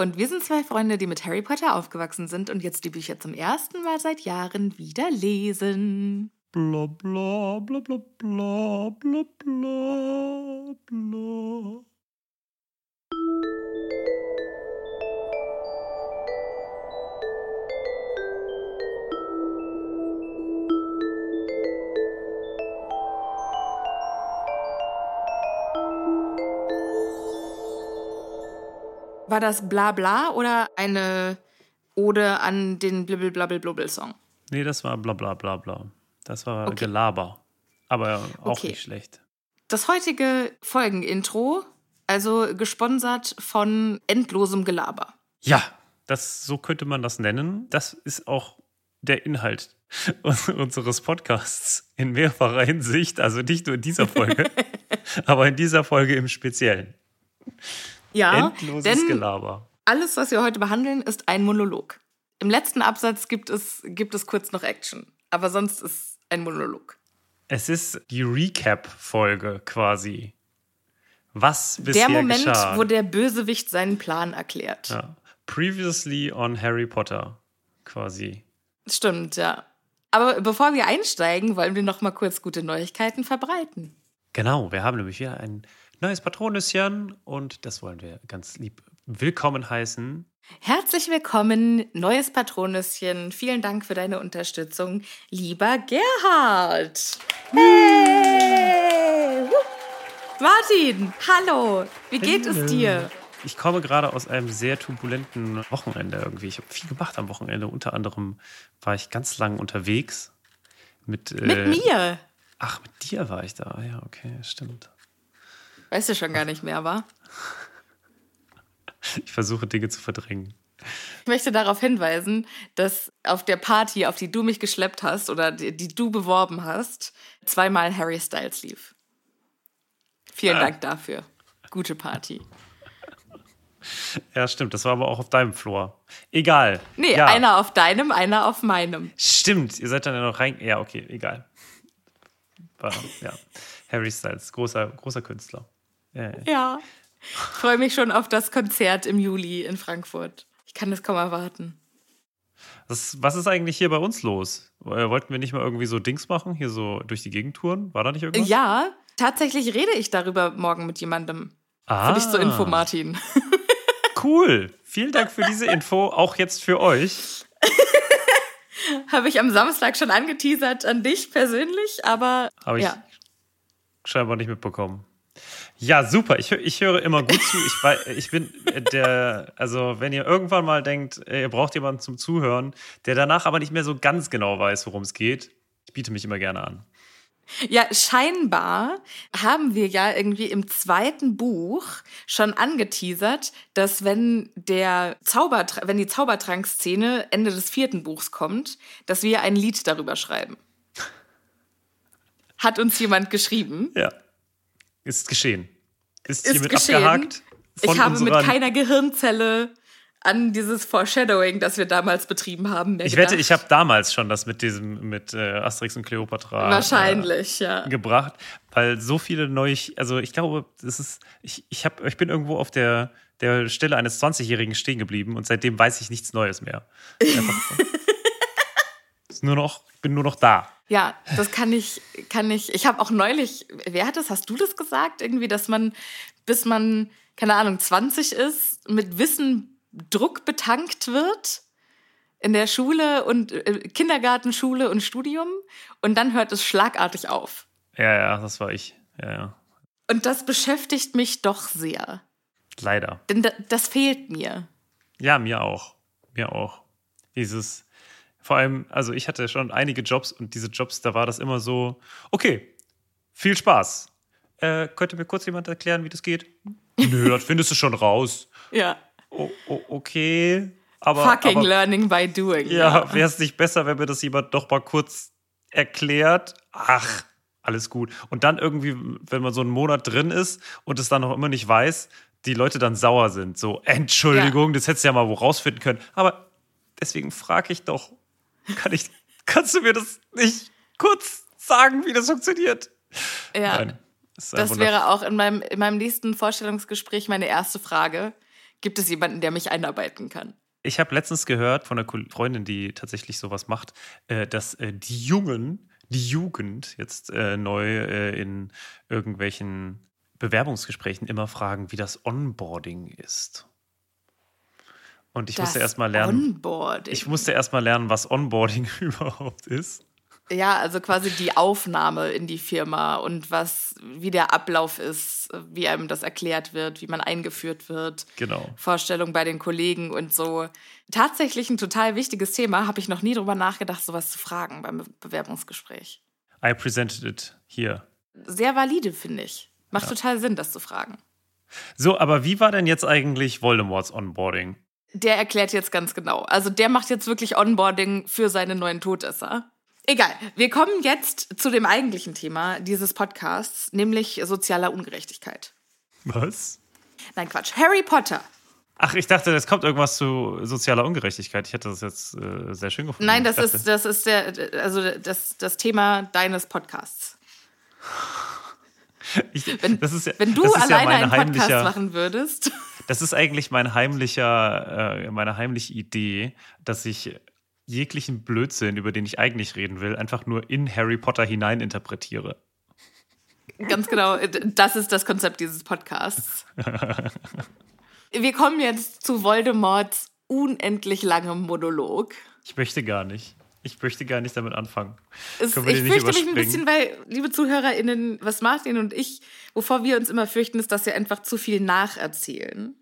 Und wir sind zwei Freunde, die mit Harry Potter aufgewachsen sind und jetzt die Bücher zum ersten Mal seit Jahren wieder lesen. Bla bla bla bla bla bla bla bla. War das Blabla oder eine Ode an den Blibbel-Blabbel-Blubbel-Song? Nee, das war bla bla bla bla. Das war Okay. Gelaber. Aber auch Okay. nicht schlecht. Das heutige Folgenintro, also gesponsert von endlosem Gelaber. Ja, das, so könnte man das nennen. Das ist auch der Inhalt unseres Podcasts in mehrfacher Hinsicht. Also nicht nur in dieser Folge, aber in dieser Folge im Speziellen. Ja, Endloses denn Gelaber. alles, was wir heute behandeln, ist ein Monolog. Im letzten Absatz gibt es, gibt es kurz noch Action, aber sonst ist ein Monolog. Es ist die Recap-Folge quasi. Was bisher Der Moment, geschah. wo der Bösewicht seinen Plan erklärt. ja. Previously on Harry Potter quasi. Stimmt, ja. Aber bevor wir einsteigen, wollen wir noch mal kurz gute Neuigkeiten verbreiten. Genau, wir haben nämlich wieder ein neues Patronüschen und das wollen wir ganz lieb willkommen heißen. Herzlich willkommen, neues Patronüschen. Vielen Dank für deine Unterstützung, lieber Gerhard. Hey! Martin, hallo. Wie geht es dir? Ich komme gerade aus einem sehr turbulenten Wochenende irgendwie. Ich habe viel gemacht am Wochenende. Unter anderem war ich ganz lang unterwegs. Mit, Mit äh, mir. Ach, mit dir war ich da. Ja, okay, stimmt. Weißt du schon gar nicht mehr, wa? Ich versuche Dinge zu verdrängen. Ich möchte darauf hinweisen, dass auf der Party, auf die du mich geschleppt hast oder die, die du beworben hast, zweimal Harry Styles lief. Vielen Ah. Dank dafür. Gute Party. Ja, stimmt. Das war aber auch auf deinem Floor. Egal. Nee, ja. einer auf deinem, einer auf meinem. Stimmt, ihr seid dann ja noch rein. Ja, okay, egal. War, ja. Harry Styles, großer, großer Künstler. Ja. Ich freue mich schon auf das Konzert im Juli in Frankfurt. Ich kann es kaum erwarten. Was, was ist eigentlich hier bei uns los? Äh, Wollten wir nicht mal irgendwie so Dings machen? Hier so durch die Gegend touren? War da nicht irgendwas? Ja, tatsächlich rede ich darüber morgen mit jemandem. ah, Für dich zur Info, Martin. Cool. Vielen Dank für diese Info, auch jetzt für euch. Habe ich am Samstag schon angeteasert an dich persönlich, aber Habe ich ja. scheinbar nicht mitbekommen. Ja, super. Ich, ich höre immer gut zu. Ich, ich bin äh, der, also wenn ihr irgendwann mal denkt, äh, ihr braucht jemanden zum Zuhören, der danach aber nicht mehr so ganz genau weiß, worum es geht, ich biete mich immer gerne an. Ja, scheinbar haben wir ja irgendwie im zweiten Buch schon angeteasert, dass wenn der Zaubertr wenn die Zaubertrankszene Ende des vierten Buchs kommt, dass wir ein Lied darüber schreiben. Hat uns jemand geschrieben. Ja. Ist geschehen. Ist, Ist hiermit geschehen. abgehakt. Ich habe mit keiner Gehirnzelle an dieses Foreshadowing, das wir damals betrieben haben. Mehr Ich gedacht. wette, ich habe damals schon das mit diesem, mit äh, Asterix und Cleopatra Wahrscheinlich, ja. äh, gebracht, weil so viele neue, also ich glaube, das ist, ich, ich, hab, ich bin irgendwo auf der, der Stelle eines 20-Jährigen stehen geblieben und seitdem weiß ich nichts Neues mehr. Ist nur noch, bin nur noch da. Ja, das kann ich, kann ich. Ich habe auch neulich, wer hat das? Hast du das gesagt? Irgendwie, dass man, bis man, keine Ahnung, 20 ist, mit Wissen Druck betankt wird in der Schule und äh, Kindergarten, Schule und Studium und dann hört es schlagartig auf. Ja, ja, das war ich. Ja, ja. Und das beschäftigt mich doch sehr. Leider. Denn da, das fehlt mir. Ja, mir auch. Mir auch. Dieses, vor allem, also ich hatte schon einige Jobs und diese Jobs, da war das immer so, okay, viel Spaß. Äh, könnte mir kurz jemand erklären, wie das geht? Nö, das findest du schon raus. Ja. O okay, aber. Fucking aber, learning by doing. Ja, wäre es nicht besser, wenn mir das jemand doch mal kurz erklärt? Ach, alles gut. Und dann irgendwie, wenn man so einen Monat drin ist und es dann noch immer nicht weiß, die Leute dann sauer sind. So, Entschuldigung, das hättest du ja mal wo rausfinden können. Aber deswegen frage ich doch, kann ich, kannst du mir das nicht kurz sagen, wie das funktioniert? Ja. Nein, Das Wunder. wäre auch in meinem, in meinem nächsten Vorstellungsgespräch meine erste Frage. Gibt es jemanden, der mich einarbeiten kann? Ich habe letztens gehört von einer Freundin, die tatsächlich sowas macht, äh, dass äh, die Jungen, die Jugend jetzt äh, neu in irgendwelchen Bewerbungsgesprächen immer fragen, wie das Onboarding ist. Und ich musste Das erst mal lernen. Onboarding. Ich musste erst mal lernen, was Onboarding überhaupt ist. Ja, also quasi die Aufnahme in die Firma und was, wie der Ablauf ist, wie einem das erklärt wird, wie man eingeführt wird. Genau. Vorstellung bei den Kollegen und so. Tatsächlich ein total wichtiges Thema, habe ich noch nie drüber nachgedacht, sowas zu fragen beim Be- Bewerbungsgespräch. I presented it here. Sehr valide, finde ich. Macht total Sinn, das zu fragen. So, aber wie war denn jetzt eigentlich Voldemorts Onboarding? Der erklärt jetzt ganz genau. Also der macht jetzt wirklich Onboarding für seine neuen Todesser. Egal, wir kommen jetzt zu dem eigentlichen Thema dieses Podcasts, nämlich sozialer Ungerechtigkeit. Was? Nein, Quatsch. Harry Potter. Ach, ich dachte, es kommt irgendwas zu sozialer Ungerechtigkeit. Ich hätte das jetzt äh, sehr schön gefunden. Nein, das ist, das ist der, also das, das Thema deines Podcasts. Ich, Wenn, das ist ja, wenn du das ist ja alleine meine einen Podcast machen würdest. Das ist eigentlich mein heimlicher, äh, meine heimliche Idee, dass ich jeglichen Blödsinn, über den ich eigentlich reden will, einfach nur in Harry Potter hineininterpretiere. Ganz genau, das ist das Konzept dieses Podcasts. Wir kommen jetzt zu Voldemorts unendlich langem Monolog. Ich möchte gar nicht. Ich möchte gar nicht damit anfangen. Es, ich fürchte mich ein bisschen, weil, liebe ZuhörerInnen, was Martin und ich, wovor wir uns immer fürchten, ist, dass wir einfach zu viel nacherzählen.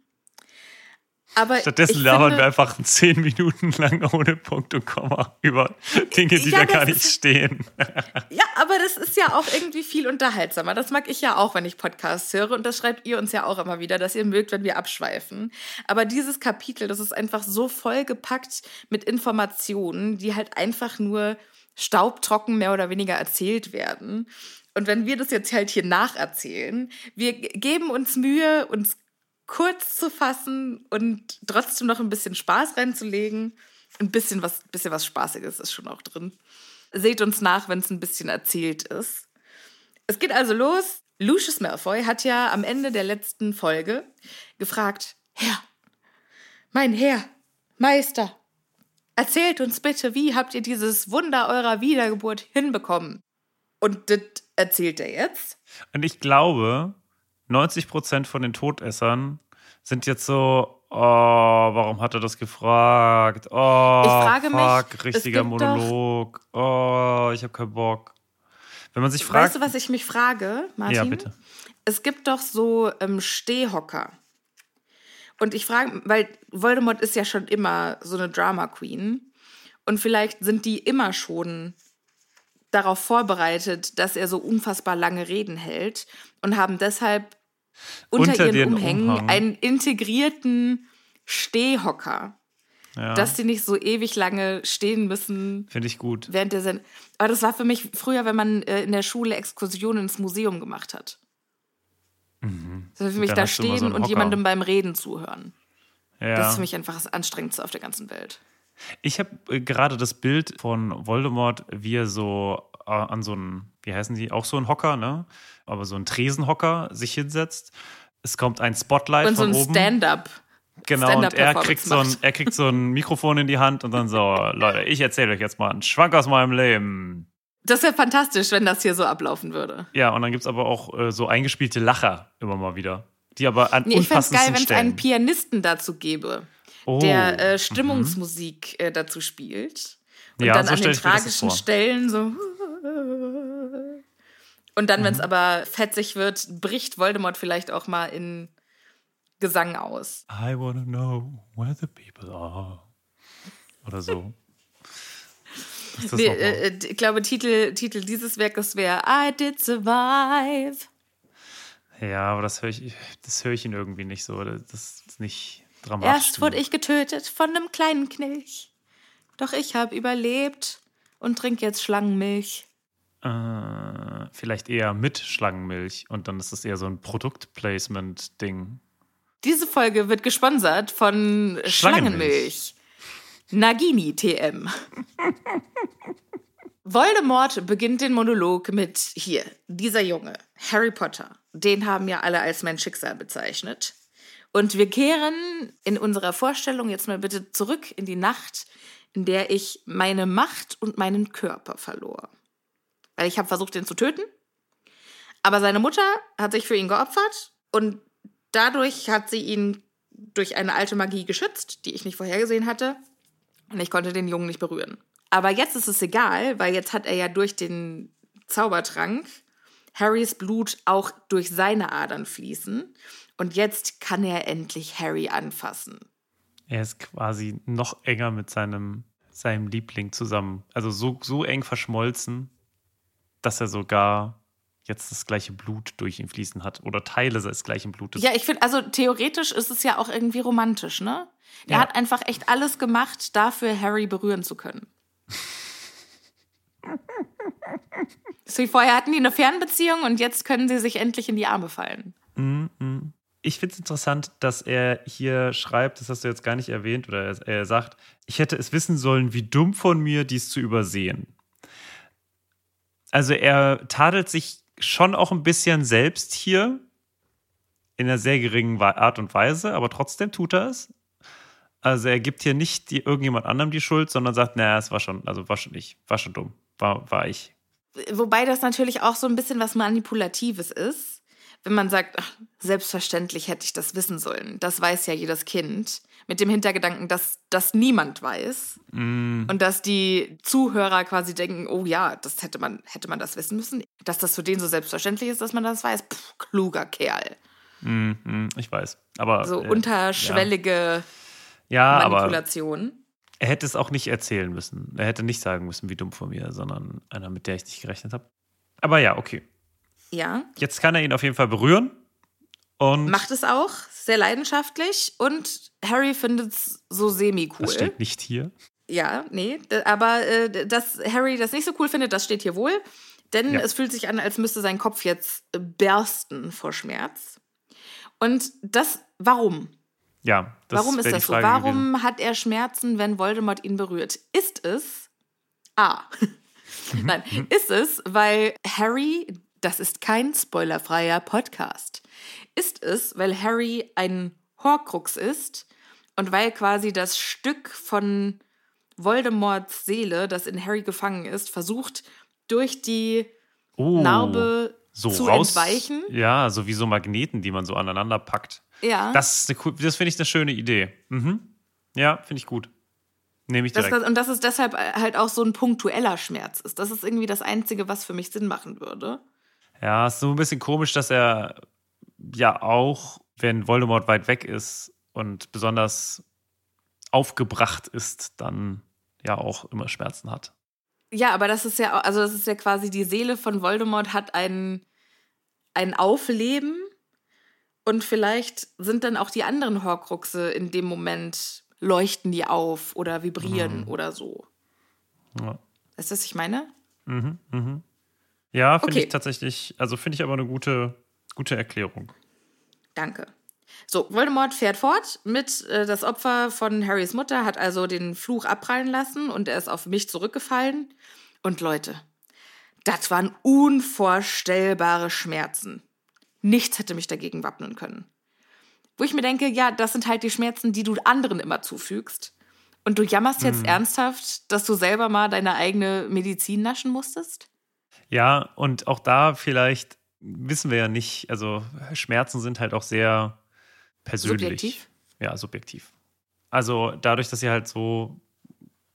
Aber Stattdessen labern finde, wir einfach zehn Minuten lang ohne Punkt und Komma über Dinge, die Ja, da gar nicht ist- stehen. Ja, aber das ist ja auch irgendwie viel unterhaltsamer. Das mag ich ja auch, wenn ich Podcasts höre. Und das schreibt ihr uns ja auch immer wieder, dass ihr mögt, wenn wir abschweifen. Aber dieses Kapitel, das ist einfach so vollgepackt mit Informationen, die halt einfach nur staubtrocken mehr oder weniger erzählt werden. Und wenn wir das jetzt halt hier nacherzählen, wir geben uns Mühe, uns kurz zu fassen und trotzdem noch ein bisschen Spaß reinzulegen. Ein bisschen was, bisschen was Spaßiges ist schon auch drin. Seht uns nach, wenn es ein bisschen erzählt ist. Es geht also los. Lucius Malfoy hat ja am Ende der letzten Folge gefragt: Herr, mein Herr, Meister, erzählt uns bitte, wie habt ihr dieses Wunder eurer Wiedergeburt hinbekommen? Und das erzählt er jetzt. Und ich glaube, 90 Prozent von den Todessern sind jetzt so, oh, warum hat er das gefragt? Oh, Ich frage mich, fuck, es richtiger Monolog. Oh, ich habe keinen Bock. Wenn man sich fragt, weißt du, was ich mich frage, Martin? Ja, bitte. Es gibt doch so ähm, Stehhocker. Und ich frage, weil Voldemort ist ja schon immer so eine Drama Queen. Und vielleicht sind die immer schon darauf vorbereitet, dass er so unfassbar lange Reden hält und haben deshalb unter, Unter ihren Umhängen Umhang. einen integrierten Stehhocker, ja, dass sie nicht so ewig lange stehen müssen, finde ich gut. während der Send Aber das war für mich früher, wenn man äh, in der Schule Exkursionen ins Museum gemacht hat. Das war für mich Mhm. da stehen so und jemandem beim Reden zuhören. Ja. Das ist für mich einfach das Anstrengendste auf der ganzen Welt. Ich habe äh, gerade das Bild von Voldemort, wie er so äh, an so einen, wie heißen die, auch so ein Hocker, ne? Aber so ein Tresenhocker sich hinsetzt. Es kommt ein Spotlight Und so von ein oben. Stand-up. Genau, und er kriegt, so ein, er kriegt so ein Mikrofon in die Hand und dann so, Leute, ich erzähle euch jetzt mal einen Schwank aus meinem Leben. Das wäre fantastisch, wenn das hier so ablaufen würde. Ja, und dann gibt es aber auch äh, so eingespielte Lacher immer mal wieder. Die aber an Nee, ich fände es geil, wenn es einen Pianisten dazu gäbe, Oh, der äh, Stimmungsmusik äh, dazu spielt. Und Ja, dann so an den tragischen. Stellen so. Und dann, wenn Mhm. es aber fetzig wird, bricht Voldemort vielleicht auch mal in Gesang aus. I wanna know where the people are. Oder so. Nee, äh, ich glaube, Titel, Titel dieses Werkes wäre I Did Survive. ja, aber das höre ich, das höre ich ihn irgendwie nicht so. Das ist nicht dramatisch. Erst wurde ich getötet von einem kleinen Knilch. Doch ich habe überlebt und trinke jetzt Schlangenmilch. Äh, vielleicht eher mit Schlangenmilch und dann ist es eher so ein Produktplacement-Ding. Diese Folge wird gesponsert von Schlangenmilch. Schlangenmilch. Nagini TM. Voldemort beginnt den Monolog mit hier, dieser Junge, Harry Potter. Den haben ja alle als mein Schicksal bezeichnet. Und wir kehren in unserer Vorstellung jetzt mal bitte zurück in die Nacht, in der ich meine Macht und meinen Körper verlor. Weil ich habe versucht, ihn zu töten. Aber seine Mutter hat sich für ihn geopfert und dadurch hat sie ihn durch eine alte Magie geschützt, die ich nicht vorhergesehen hatte. Und ich konnte den Jungen nicht berühren. Aber jetzt ist es egal, weil jetzt hat er ja durch den Zaubertrank Harrys Blut auch durch seine Adern fließen. Und jetzt kann er endlich Harry anfassen. Er ist quasi noch enger mit seinem, seinem Liebling zusammen. Also so, so eng verschmolzen, dass er sogar jetzt das gleiche Blut durch ihn fließen hat. Oder Teile seines gleichen Blutes. Ja, ich finde, also theoretisch ist es ja auch irgendwie romantisch, ne? Er Ja. hat einfach echt alles gemacht, dafür Harry berühren zu können. so wie vorher hatten die eine Fernbeziehung und jetzt können sie sich endlich in die Arme fallen. Ich finde es interessant, dass er hier schreibt, das hast du jetzt gar nicht erwähnt, oder er, er sagt, ich hätte es wissen sollen, wie dumm von mir, dies zu übersehen. Also er tadelt sich schon auch ein bisschen selbst hier in einer sehr geringen Art und Weise, aber trotzdem tut er es. Also er gibt hier nicht die, irgendjemand anderem die Schuld, sondern sagt, naja, es war schon, also war schon ich, war schon dumm, war, war ich. Wobei das natürlich auch so ein bisschen was Manipulatives ist, wenn man sagt, ach, selbstverständlich hätte ich das wissen sollen. Das weiß ja jedes Kind. Mit dem Hintergedanken, dass das niemand weiß. Und dass die Zuhörer quasi denken, oh ja, das hätte man, hätte man das wissen müssen. Dass das für den so selbstverständlich ist, dass man das weiß. Puh, kluger Kerl. Hm, ich weiß. Aber So äh, unterschwellige ja, aber Manipulation. Er hätte es auch nicht erzählen müssen. Er hätte nicht sagen müssen, wie dumm von mir, sondern einer, mit der ich nicht gerechnet habe. Aber ja, okay. Ja, Jetzt kann er ihn auf jeden Fall berühren. Und macht es auch, sehr leidenschaftlich. Und Harry findet es so semi-cool. das steht nicht hier. Ja, nee, aber äh, dass Harry das nicht so cool findet, das steht hier wohl. Denn Ja. es fühlt sich an, als müsste sein Kopf jetzt äh, bersten vor Schmerz. Und das, warum? Ja, das warum ist das so? Warum gewesen. hat er Schmerzen, wenn Voldemort ihn berührt? Ist es A. Nein, ist es, weil Harry, das ist kein spoilerfreier Podcast, ist es, weil Harry ein Horcrux ist und weil quasi das Stück von Voldemorts Seele, das in Harry gefangen ist, versucht durch die Oh, Narbe so zu raus, entweichen. Ja, so wie so Magneten, die man so aneinander packt. Ja. Das, das finde ich eine schöne Idee. Mhm. Ja, finde ich gut. Nehme ich direkt. das, und dass es deshalb halt auch so ein punktueller Schmerz ist. Das ist irgendwie das Einzige, was für mich Sinn machen würde. Ja, ist so ein bisschen komisch, dass er ja auch, wenn Voldemort weit weg ist und besonders aufgebracht ist, dann ja auch immer Schmerzen hat. Ja, aber das ist ja, also das ist ja quasi die Seele von Voldemort hat ein, ein Aufleben und vielleicht sind dann auch die anderen Horcruxe in dem Moment leuchten die auf oder vibrieren oder so. Ja, Weißt du, was ich meine? ja finde Okay. ich tatsächlich, also finde ich aber eine gute, gute Erklärung. Danke. So, Voldemort fährt fort mit äh, das Opfer von Harrys Mutter, hat also den Fluch abprallen lassen und er ist auf mich zurückgefallen. Und Leute, das waren unvorstellbare Schmerzen. Nichts hätte mich dagegen wappnen können. Wo ich mir denke, ja, das sind halt die Schmerzen, die du anderen immer zufügst. Und du jammerst jetzt Mhm. ernsthaft, dass du selber mal deine eigene Medizin naschen musstest? Ja, und auch da vielleicht wissen wir ja nicht, also Schmerzen sind halt auch sehr persönlich. Subjektiv? Ja, subjektiv. Also dadurch, dass sie halt so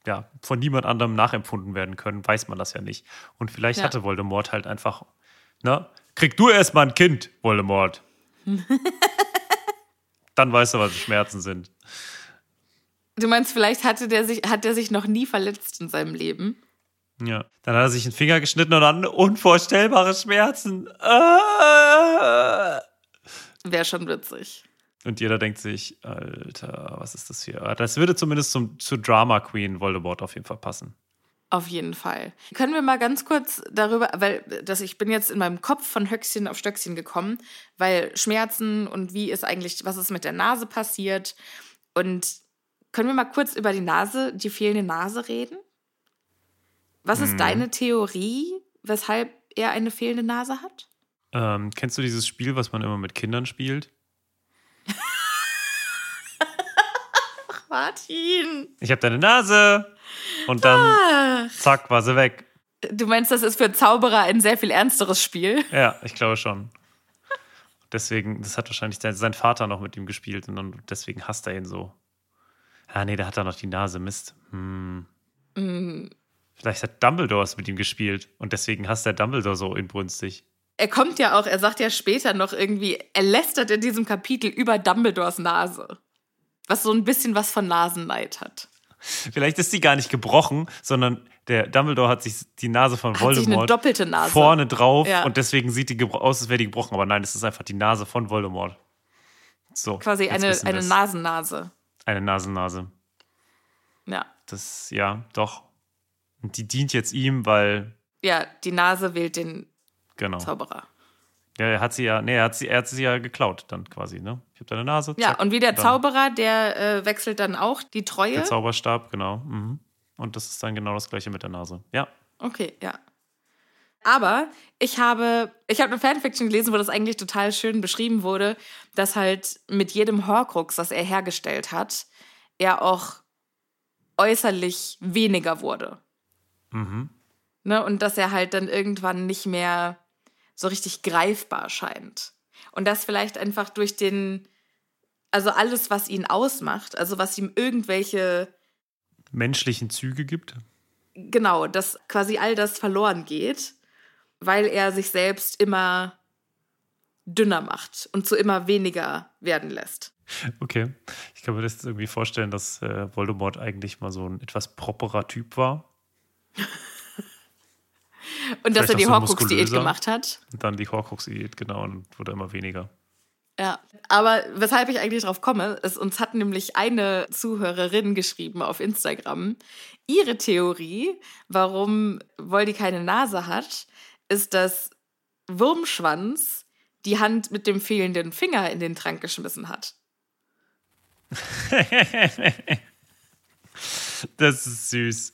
ja, von niemand anderem nachempfunden werden können, weiß man das ja nicht. Und vielleicht Ja. hatte Voldemort halt einfach, ne? Krieg du erstmal ein Kind, Voldemort. Dann weißt du, was Schmerzen sind. Du meinst, vielleicht hatte der sich, hat der sich noch nie verletzt in seinem Leben? Ja. Dann hat er sich einen Finger geschnitten und dann unvorstellbare Schmerzen. Ah! Wäre schon witzig. Und jeder denkt sich, Alter, was ist das hier? Das würde zumindest zum, zu Drama Queen Voldemort auf jeden Fall passen. Auf jeden Fall. Können wir mal ganz kurz darüber, weil das, ich bin jetzt in meinem Kopf von Höchstchen auf Stöckchen gekommen, weil Schmerzen und wie ist eigentlich, was ist mit der Nase passiert? Und können wir mal kurz über die Nase, die fehlende Nase reden? Was ist deine Theorie, weshalb er eine fehlende Nase hat? Ähm, kennst du dieses Spiel, was man immer mit Kindern spielt? Martin! Ich habe deine Nase und dann zack, war sie weg. Du meinst, das ist für Zauberer ein sehr viel ernsteres Spiel? Ja, ich glaube schon. Deswegen, das hat wahrscheinlich sein, Vater noch mit ihm gespielt und deswegen hasst er ihn so. Ah, nee, da hat er noch die Nase, Mist. Hm. Vielleicht hat Dumbledore es mit ihm gespielt und deswegen hasst er Dumbledore so inbrünstig. Er kommt ja auch, er sagt ja später noch irgendwie, er lästert in diesem Kapitel über Dumbledores Nase. Was so ein bisschen was von Nasenneid hat. Vielleicht ist die gar nicht gebrochen, sondern der Dumbledore hat sich die Nase von Hat sich eine Voldemort doppelte Nase. vorne drauf Ja. und deswegen sieht die aus, als wäre die gebrochen. Aber nein, es ist einfach die Nase von Voldemort. So. Quasi eine, eine. Nasennase. Eine Nasennase. Ja. Das, ja, doch. Und die dient jetzt ihm, weil, Ja, die Nase wählt den genau. Zauberer. Ja, er hat sie ja, nee, er hat sie, er hat sie ja geklaut dann quasi, ne? Ich habe deine Nase. Ja, zack, und wie der dann Zauberer, der äh, wechselt dann auch die Treue. Der Zauberstab, genau. Mhm. Und das ist dann genau das gleiche mit der Nase. Ja. Okay, ja. Aber ich habe, ich habe eine Fanfiction gelesen, wo das eigentlich total schön beschrieben wurde, dass halt mit jedem Horcrux, das er hergestellt hat, er auch äußerlich weniger wurde. Mhm. Ne? Und dass er halt dann irgendwann nicht mehr so richtig greifbar scheint. Und das vielleicht einfach durch den, also alles, was ihn ausmacht, also was ihm irgendwelche Menschlichen Züge gibt. genau, dass quasi all das verloren geht, weil er sich selbst immer dünner macht und zu immer weniger werden lässt. Okay. Ich kann mir das irgendwie vorstellen, dass äh, Voldemort eigentlich mal so ein etwas properer Typ war. Und dass Vielleicht er die Horcrux-Diät gemacht hat. Und dann die Horcrux-Diät, genau, und wurde immer weniger. Ja, aber weshalb ich eigentlich drauf komme, ist, uns hat nämlich eine Zuhörerin geschrieben auf Instagram, ihre Theorie, warum Voldy keine Nase hat, ist, dass Wurmschwanz die Hand mit dem fehlenden Finger in den Trank geschmissen hat. Das ist süß.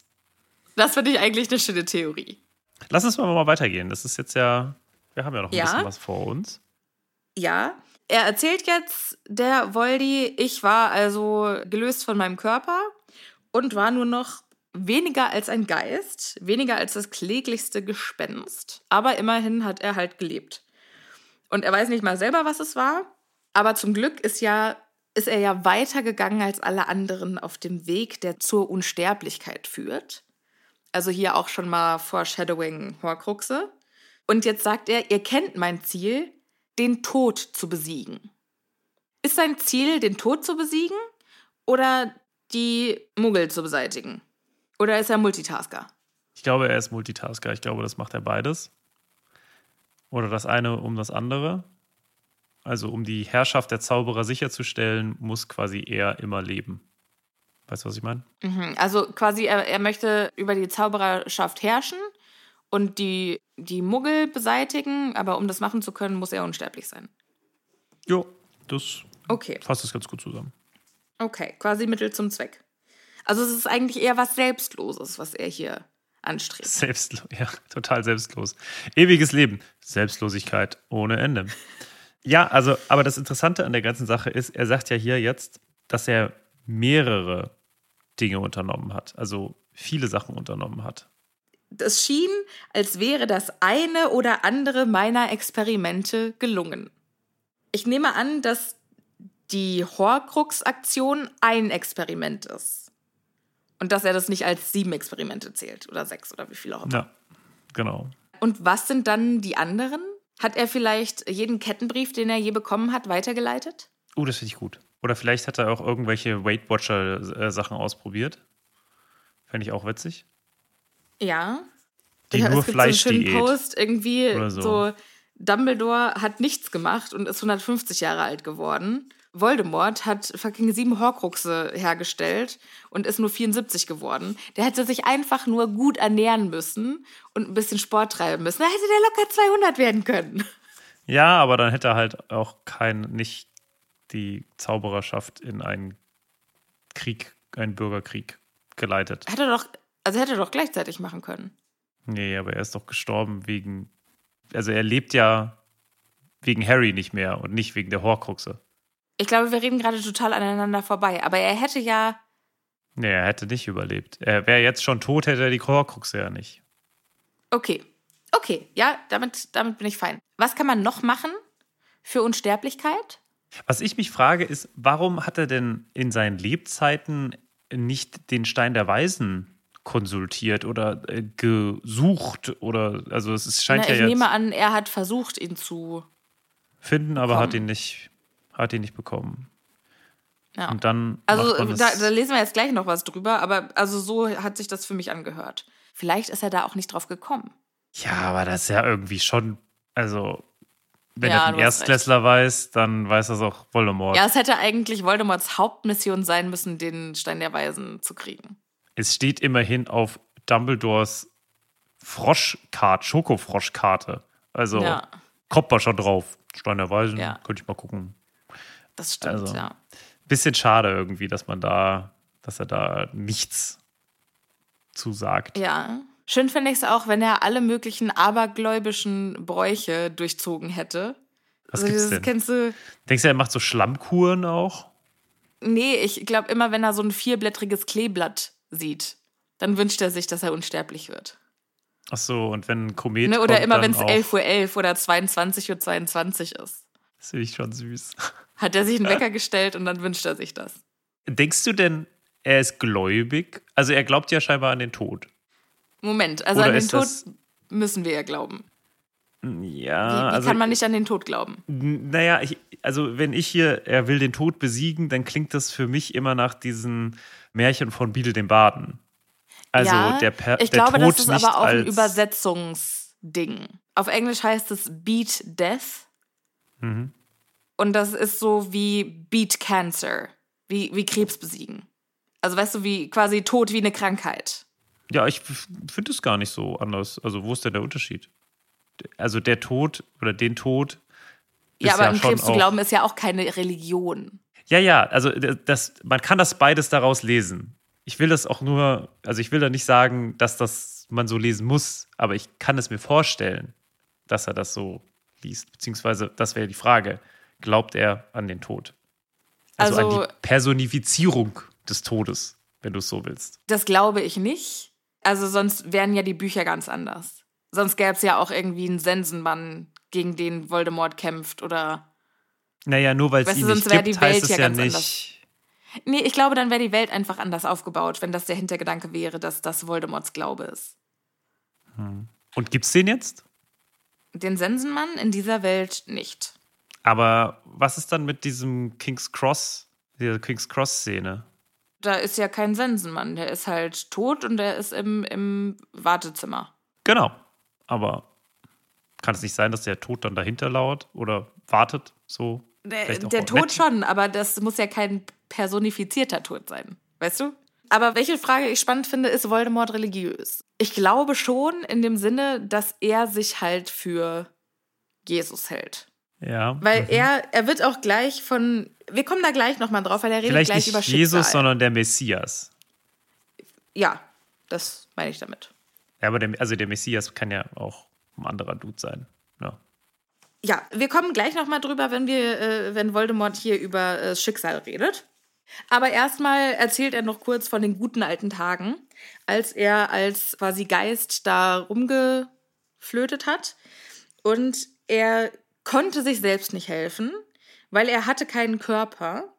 Das finde ich eigentlich eine schöne Theorie. Lass uns mal, mal weitergehen. Das ist jetzt ja, wir haben ja noch ein Ja. bisschen was vor uns. Ja, er erzählt jetzt, der Voldy, ich war also gelöst von meinem Körper und war nur noch weniger als ein Geist, weniger als das kläglichste Gespenst. Aber immerhin hat er halt gelebt. Und er weiß nicht mal selber, was es war. Aber zum Glück ist ja ist er ja weitergegangen als alle anderen auf dem Weg, der zur Unsterblichkeit führt. Also hier auch schon mal Foreshadowing Horcruxe. Und jetzt sagt er, ihr kennt mein Ziel, den Tod zu besiegen. Ist sein Ziel, den Tod zu besiegen oder die Muggel zu beseitigen? Oder ist er Multitasker? Ich glaube, er ist Multitasker. Ich glaube, das macht er beides. Oder das eine um das andere. Also um die Herrschaft der Zauberer sicherzustellen, muss quasi er immer leben. Weißt du, was ich meine? Mhm. Also quasi, er, er möchte über die Zaubererschaft herrschen und die, die Muggel beseitigen, aber um das machen zu können, muss er unsterblich sein. Jo, das Okay. Fasst das ganz gut zusammen. Okay, quasi Mittel zum Zweck. Also es ist eigentlich eher was Selbstloses, was er hier anstrebt. Selbstlos, ja, total selbstlos. Ewiges Leben. Selbstlosigkeit ohne Ende. Ja, also, aber das Interessante an der ganzen Sache ist, er sagt ja hier jetzt, dass er mehrere Dinge unternommen hat. Also viele Sachen unternommen hat. Es schien, als wäre das eine oder andere meiner Experimente gelungen. Ich nehme an, dass die Horcrux-Aktion ein Experiment ist. Und dass er das nicht als sieben Experimente zählt oder sechs oder wie viel auch immer. Ja, genau. Und was sind dann die anderen? Hat er vielleicht jeden Kettenbrief, den er je bekommen hat, weitergeleitet? Oh, das finde ich gut. Oder vielleicht hat er auch irgendwelche Weight Watcher-Sachen ausprobiert. Fände ich auch witzig. Ja. Die ja, nur Fleisch so einen schönen Post, irgendwie Oder so. so. Dumbledore hat nichts gemacht und ist 150 Jahre alt geworden. Voldemort hat fucking sieben Horcruxe hergestellt und ist nur 74 geworden. Der hätte sich einfach nur gut ernähren müssen und ein bisschen Sport treiben müssen. Da hätte der locker 200 werden können. Ja, aber dann hätte er halt auch kein, nicht die Zaubererschaft in einen Krieg, einen Bürgerkrieg geleitet. Hätte er doch, also hätte er doch gleichzeitig machen können. Nee, aber er ist doch gestorben wegen, also er lebt ja wegen Harry nicht mehr und nicht wegen der Horcruxe. Ich glaube, wir reden gerade total aneinander vorbei. Aber er hätte ja. Nee, er hätte nicht überlebt. Er wäre jetzt schon tot, hätte er die Horcruxe ja nicht. Okay. Okay, ja, damit, damit bin ich fein. Was kann man noch machen für Unsterblichkeit? Was ich mich frage, ist, warum hat er denn in seinen Lebzeiten nicht den Stein der Weisen konsultiert oder äh, gesucht? Oder, also es ist, scheint Na, ja ich jetzt nehme an, er hat versucht, ihn zu. finden, aber hat kommen. ihn nicht, hat ihn nicht bekommen. Ja. Und dann Also da, da lesen wir jetzt gleich noch was drüber, aber also so hat sich das für mich angehört. Vielleicht ist er da auch nicht drauf gekommen. Ja, aber das ist ja irgendwie schon, also wenn Ja, er den Erstklässler weiß, dann weiß das auch Voldemort. Ja, es hätte eigentlich Voldemorts Hauptmission sein müssen, den Stein der Weisen zu kriegen. Es steht immerhin auf Dumbledores Froschkarte, Schokofroschkarte. Also Ja. kommt man schon drauf. Stein der Weisen, Ja. könnte ich mal gucken. Das stimmt, Also. ja. Bisschen schade irgendwie, dass man da, dass er da nichts zu sagt. Ja. Schön finde ich es auch, wenn er alle möglichen abergläubischen Bräuche durchzogen hätte. Was Also gibt's denn? Kennst du? Denkst du, er macht so Schlammkuren auch? Nee, ich glaube immer, wenn er so ein vierblättriges Kleeblatt sieht, dann wünscht er sich, dass er unsterblich wird. Ach so, und wenn ein Komet Ne? Oder kommt, immer, wenn es auch- 11.11 Uhr oder 22.22 Uhr 22 ist. Das finde ich schon süß. Hat er sich einen Wecker gestellt und dann wünscht er sich das. Denkst du denn, er ist gläubig? Also er glaubt ja scheinbar an den Tod. Moment, also Oder an den Tod das- müssen wir ja glauben. Ja, Wie, wie also kann man nicht an den Tod glauben? Naja, ich, also wenn ich hier, er will den Tod besiegen, dann klingt das für mich immer nach diesen Märchen von Biedel dem Baden. Also ja, der, per, ich der glaube, Tod das ist aber auch ein Übersetzungsding. Auf Englisch heißt es Beat Death. Mhm. Und das ist so wie Beat Cancer, wie, wie Krebs besiegen. Also weißt du, wie quasi Tod wie eine Krankheit. Ja, ich finde es gar nicht so anders. Also wo ist denn der Unterschied? Also der Tod oder den Tod. Ja, aber an schon Krebs zu glauben ist ja auch keine Religion. Ja, ja, also das, man kann das beides daraus lesen. Ich will das auch nur, also ich will da nicht sagen, dass das man so lesen muss, aber ich kann es mir vorstellen, dass er das so liest. Beziehungsweise, das wäre die Frage, glaubt er an den Tod? Also, Also- an die Personifizierung des Todes, wenn du es so willst. Das glaube ich nicht. Also sonst wären ja die Bücher ganz anders. Sonst gäbe es ja auch irgendwie einen Sensenmann, gegen den Voldemort kämpft oder. Naja, nur weil es ihn nicht sonst wär gibt, die Welt heißt es ja ja nicht. Nee, ich glaube, dann wäre die Welt einfach anders aufgebaut, wenn das der Hintergedanke wäre, dass das Voldemorts Glaube ist. Und gibt's den jetzt? Den Sensenmann in dieser Welt nicht. Aber was ist dann mit diesem King's Cross, dieser King's Cross-Szene? Da ist ja kein Sensenmann. Der ist halt tot und der ist im, im Wartezimmer. Genau. Aber kann es nicht sein, dass der Tod dann dahinter lauert oder wartet so? Der, der Tod nett? schon, aber das muss ja kein personifizierter Tod sein. Weißt du? Aber welche Frage ich spannend finde, ist Voldemort religiös? Ich glaube schon in dem Sinne, dass er sich halt für Jesus hält. Ja. Weil mhm. er, er wird auch gleich von, wir kommen da gleich nochmal drauf, weil er redet Vielleicht gleich nicht über Schicksal. Jesus, sondern der Messias. Ja, das meine ich damit. Ja, aber der, also der Messias kann ja auch ein anderer Dude sein. Ja. Ja, wir kommen gleich nochmal drüber, wenn wir, äh, wenn Voldemort hier über äh, Schicksal redet. Aber erstmal erzählt er noch kurz von den guten alten Tagen, als er als quasi Geist da rumgeflötet hat. Und er konnte sich selbst nicht helfen, weil er hatte keinen Körper.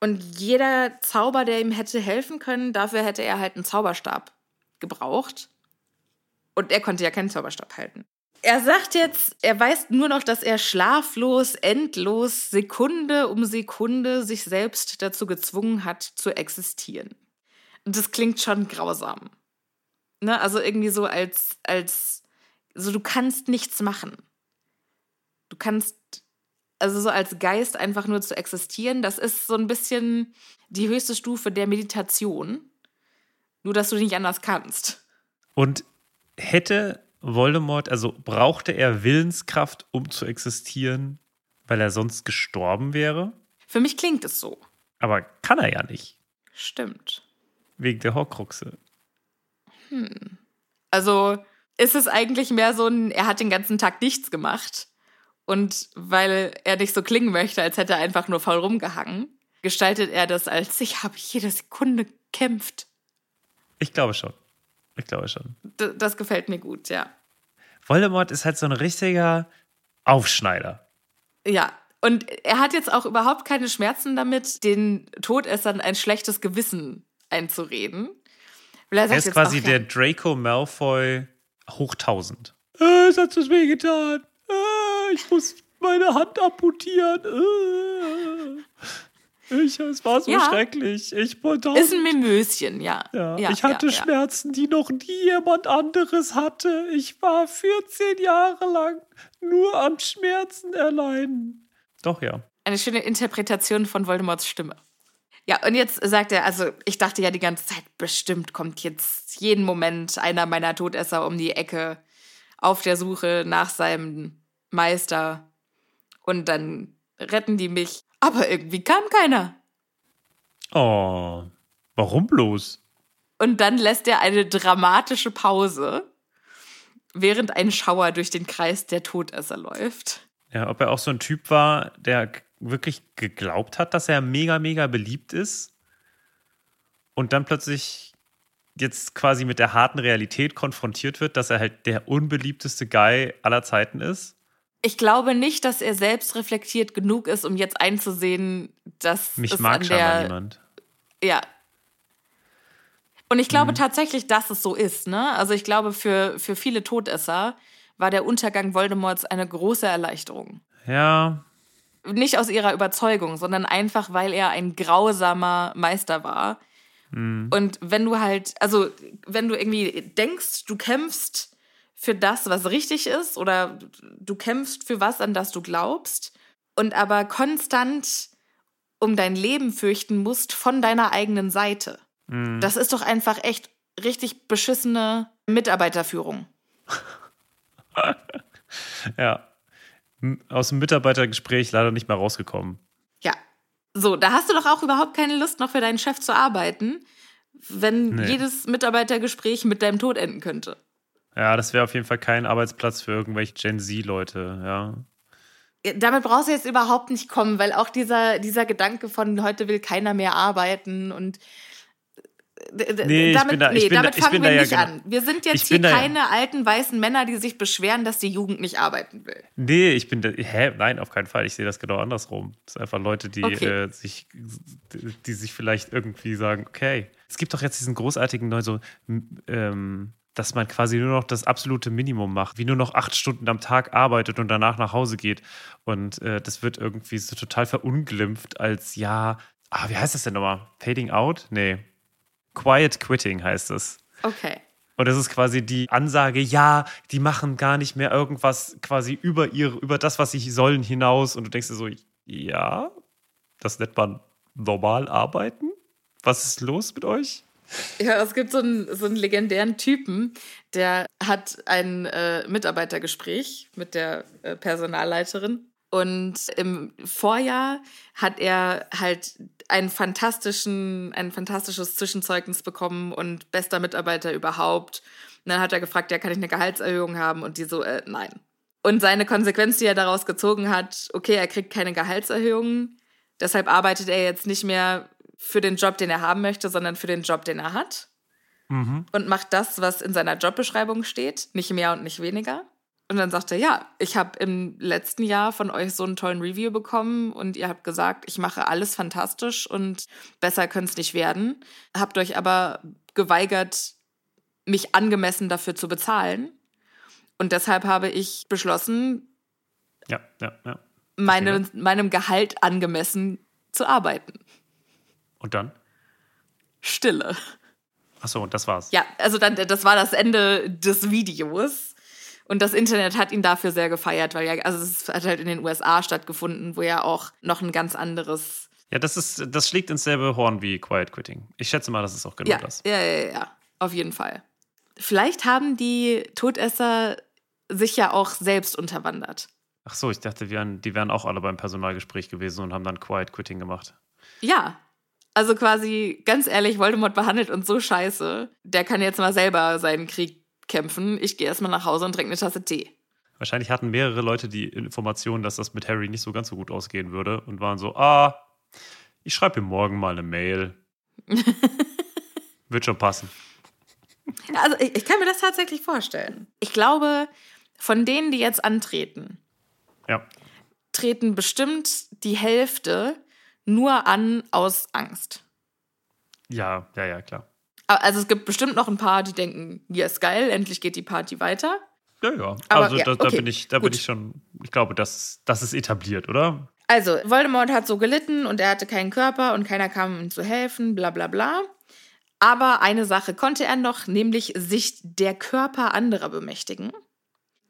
Und jeder Zauber, der ihm hätte helfen können, dafür hätte er halt einen Zauberstab gebraucht. Und er konnte ja keinen Zauberstab halten. Er sagt jetzt, er weiß nur noch, dass er schlaflos, endlos, Sekunde um Sekunde sich selbst dazu gezwungen hat, zu existieren. Und das klingt schon grausam. Ne? Also irgendwie so als, als, so du kannst nichts machen. Du kannst, also so als Geist einfach nur zu existieren, das ist so ein bisschen die höchste Stufe der Meditation. Nur, dass du nicht anders kannst. Und hätte Voldemort, also brauchte er Willenskraft, um zu existieren, weil er sonst gestorben wäre? Für mich klingt es so. Aber kann er ja nicht. Stimmt. Wegen der Horcruxe. Also ist es eigentlich mehr so ein, er hat den ganzen Tag nichts gemacht. Und weil er nicht so klingen möchte, als hätte er einfach nur faul rumgehangen, gestaltet er das als, ich habe jede Sekunde gekämpft. Ich glaube schon. Ich glaube schon. D das gefällt mir gut, ja. Voldemort ist halt so ein richtiger Aufschneider. Ja. Und er hat jetzt auch überhaupt keine Schmerzen damit, den Todessern ein schlechtes Gewissen einzureden. Weil er, sagt Er ist jetzt quasi auch, der ja, Draco Malfoy hoch 1000. Äh, es hat so weh getan. Ich muss meine Hand amputieren. Äh. Ich, es war so Ja. schrecklich. Ich wollte ist ein Mimöschen, ja. Ja, ja ich hatte. Schmerzen, die noch nie jemand anderes hatte. Ich war 14 Jahre lang nur am Schmerzen erleiden. Doch, ja. Eine schöne Interpretation von Voldemorts Stimme. Ja, und jetzt sagt er, also ich dachte ja die ganze Zeit, bestimmt kommt jetzt jeden Moment einer meiner Todesser um die Ecke auf der Suche nach seinem Meister. Und dann retten die mich. Aber irgendwie kam keiner. Oh, warum bloß? Und dann lässt er eine dramatische Pause, während ein Schauer durch den Kreis der Todesser läuft. Ja, ob er auch so ein Typ war, der wirklich geglaubt hat, dass er mega, mega beliebt ist und dann plötzlich jetzt quasi mit der harten Realität konfrontiert wird, dass er halt der unbeliebteste Guy aller Zeiten ist. Ich glaube nicht, dass er selbst reflektiert genug ist, um jetzt einzusehen, dass Mich es mag an der niemand. Ja. Und ich glaube Mhm. tatsächlich, dass es so ist, ne? Also ich glaube, für, für viele Todesser war der Untergang Voldemorts eine große Erleichterung. Ja, Nicht aus ihrer Überzeugung, sondern einfach, weil er ein grausamer Meister war. Mhm. Und wenn du halt, also wenn du irgendwie denkst, du kämpfst für das, was richtig ist, oder du kämpfst für was, an das du glaubst, und aber konstant um dein Leben fürchten musst von deiner eigenen Seite. Mhm. Das ist doch einfach echt richtig beschissene Mitarbeiterführung. ja. Aus dem Mitarbeitergespräch leider nicht mehr rausgekommen. Ja. So, da hast du doch auch überhaupt keine Lust, noch für deinen Chef zu arbeiten, wenn Nee. jedes Mitarbeitergespräch mit deinem Tod enden könnte. Ja, das wäre auf jeden Fall kein Arbeitsplatz für irgendwelche Gen Z-Leute, ja. Damit brauchst du jetzt überhaupt nicht kommen, weil auch dieser, dieser Gedanke von heute will keiner mehr arbeiten und d- Nee, ich damit, bin da- ich nee, bin da- damit ich fangen wir da ja nicht genau- an. Wir sind jetzt Ich hier da ja- keine alten weißen Männer, die sich beschweren, dass die Jugend nicht arbeiten will. Nee, ich bin, da, hä, nein, auf keinen Fall. Ich sehe das genau andersrum. Das sind einfach Leute, die Okay. äh, sich, die sich vielleicht irgendwie sagen, okay, es gibt doch jetzt diesen großartigen neu so, ähm, dass man quasi nur noch das absolute Minimum macht, wie nur noch acht Stunden am Tag arbeitet und danach nach Hause geht. Und äh, das wird irgendwie so total verunglimpft als ja, ah, wie heißt das denn nochmal? Fading out? Nee. Quiet Quitting heißt es. Okay. Und das ist quasi die Ansage, ja, die machen gar nicht mehr irgendwas quasi über ihre, über das, was sie sollen, hinaus. Und du denkst dir so, ja, das nennt man normal arbeiten? Was ist los mit euch? Ja, es gibt so einen, so einen legendären Typen, der hat ein äh, Mitarbeitergespräch mit der äh, Personalleiterin Und im Vorjahr hat er halt einen fantastischen, ein fantastisches Zwischenzeugnis bekommen und bester Mitarbeiter überhaupt. Und dann hat er gefragt, ja, kann ich eine Gehaltserhöhung haben? Und die so, äh, nein. Und seine Konsequenz, die er daraus gezogen hat, okay, er kriegt keine Gehaltserhöhung. Deshalb arbeitet er jetzt nicht mehr für den Job, den er haben möchte, sondern für den Job, den er hat. Mhm. Und macht das, was in seiner Jobbeschreibung steht, nicht mehr und nicht weniger. Und dann sagt er, ja, ich habe im letzten Jahr von euch so einen tollen Review bekommen und ihr habt gesagt, ich mache alles fantastisch und besser könnte es nicht werden. Habt euch aber geweigert, mich angemessen dafür zu bezahlen. Und deshalb habe ich beschlossen, Ja, ja, ja. meine, meinem Gehalt angemessen zu arbeiten. Und dann? Stille. Achso, und das war's. Ja, also dann, das war das Ende des Videos. Und das Internet hat ihn dafür sehr gefeiert, weil ja, also es hat halt in den USA stattgefunden, wo ja auch noch ein ganz anderes. Ja, das ist, das schlägt ins selbe Horn wie Quiet Quitting. Ich schätze mal, das ist auch genau Ja, das. ja, ja, ja, auf jeden Fall. Vielleicht haben die Todesser sich ja auch selbst unterwandert. Ach so, ich dachte, wir wären, die wären auch alle beim Personalgespräch gewesen und haben dann Quiet Quitting gemacht. Ja. Also quasi, ganz ehrlich, Voldemort behandelt uns so scheiße. Der kann jetzt mal selber seinen Krieg kämpfen. Ich gehe erstmal nach Hause und trinke eine Tasse Tee. Wahrscheinlich hatten mehrere Leute die Information, dass das mit Harry nicht so ganz so gut ausgehen würde und waren so, ah, ich schreibe ihm morgen mal eine Mail. Wird schon passen. Also ich, ich kann mir das tatsächlich vorstellen. Ich glaube, von denen, die jetzt antreten, Ja. treten bestimmt die Hälfte nur an aus Angst. Ja, ja, ja, klar. Also es gibt bestimmt noch ein paar, die denken, ja, ist geil, endlich geht die Party weiter. Ja, ja. Aber also ja, da, da okay, bin ich, da bin ich schon, ich glaube, das, das ist etabliert, oder? Also, Voldemort hat so gelitten und er hatte keinen Körper und keiner kam ihm zu helfen, bla bla bla. Aber eine Sache konnte er noch, nämlich sich der Körper anderer bemächtigen.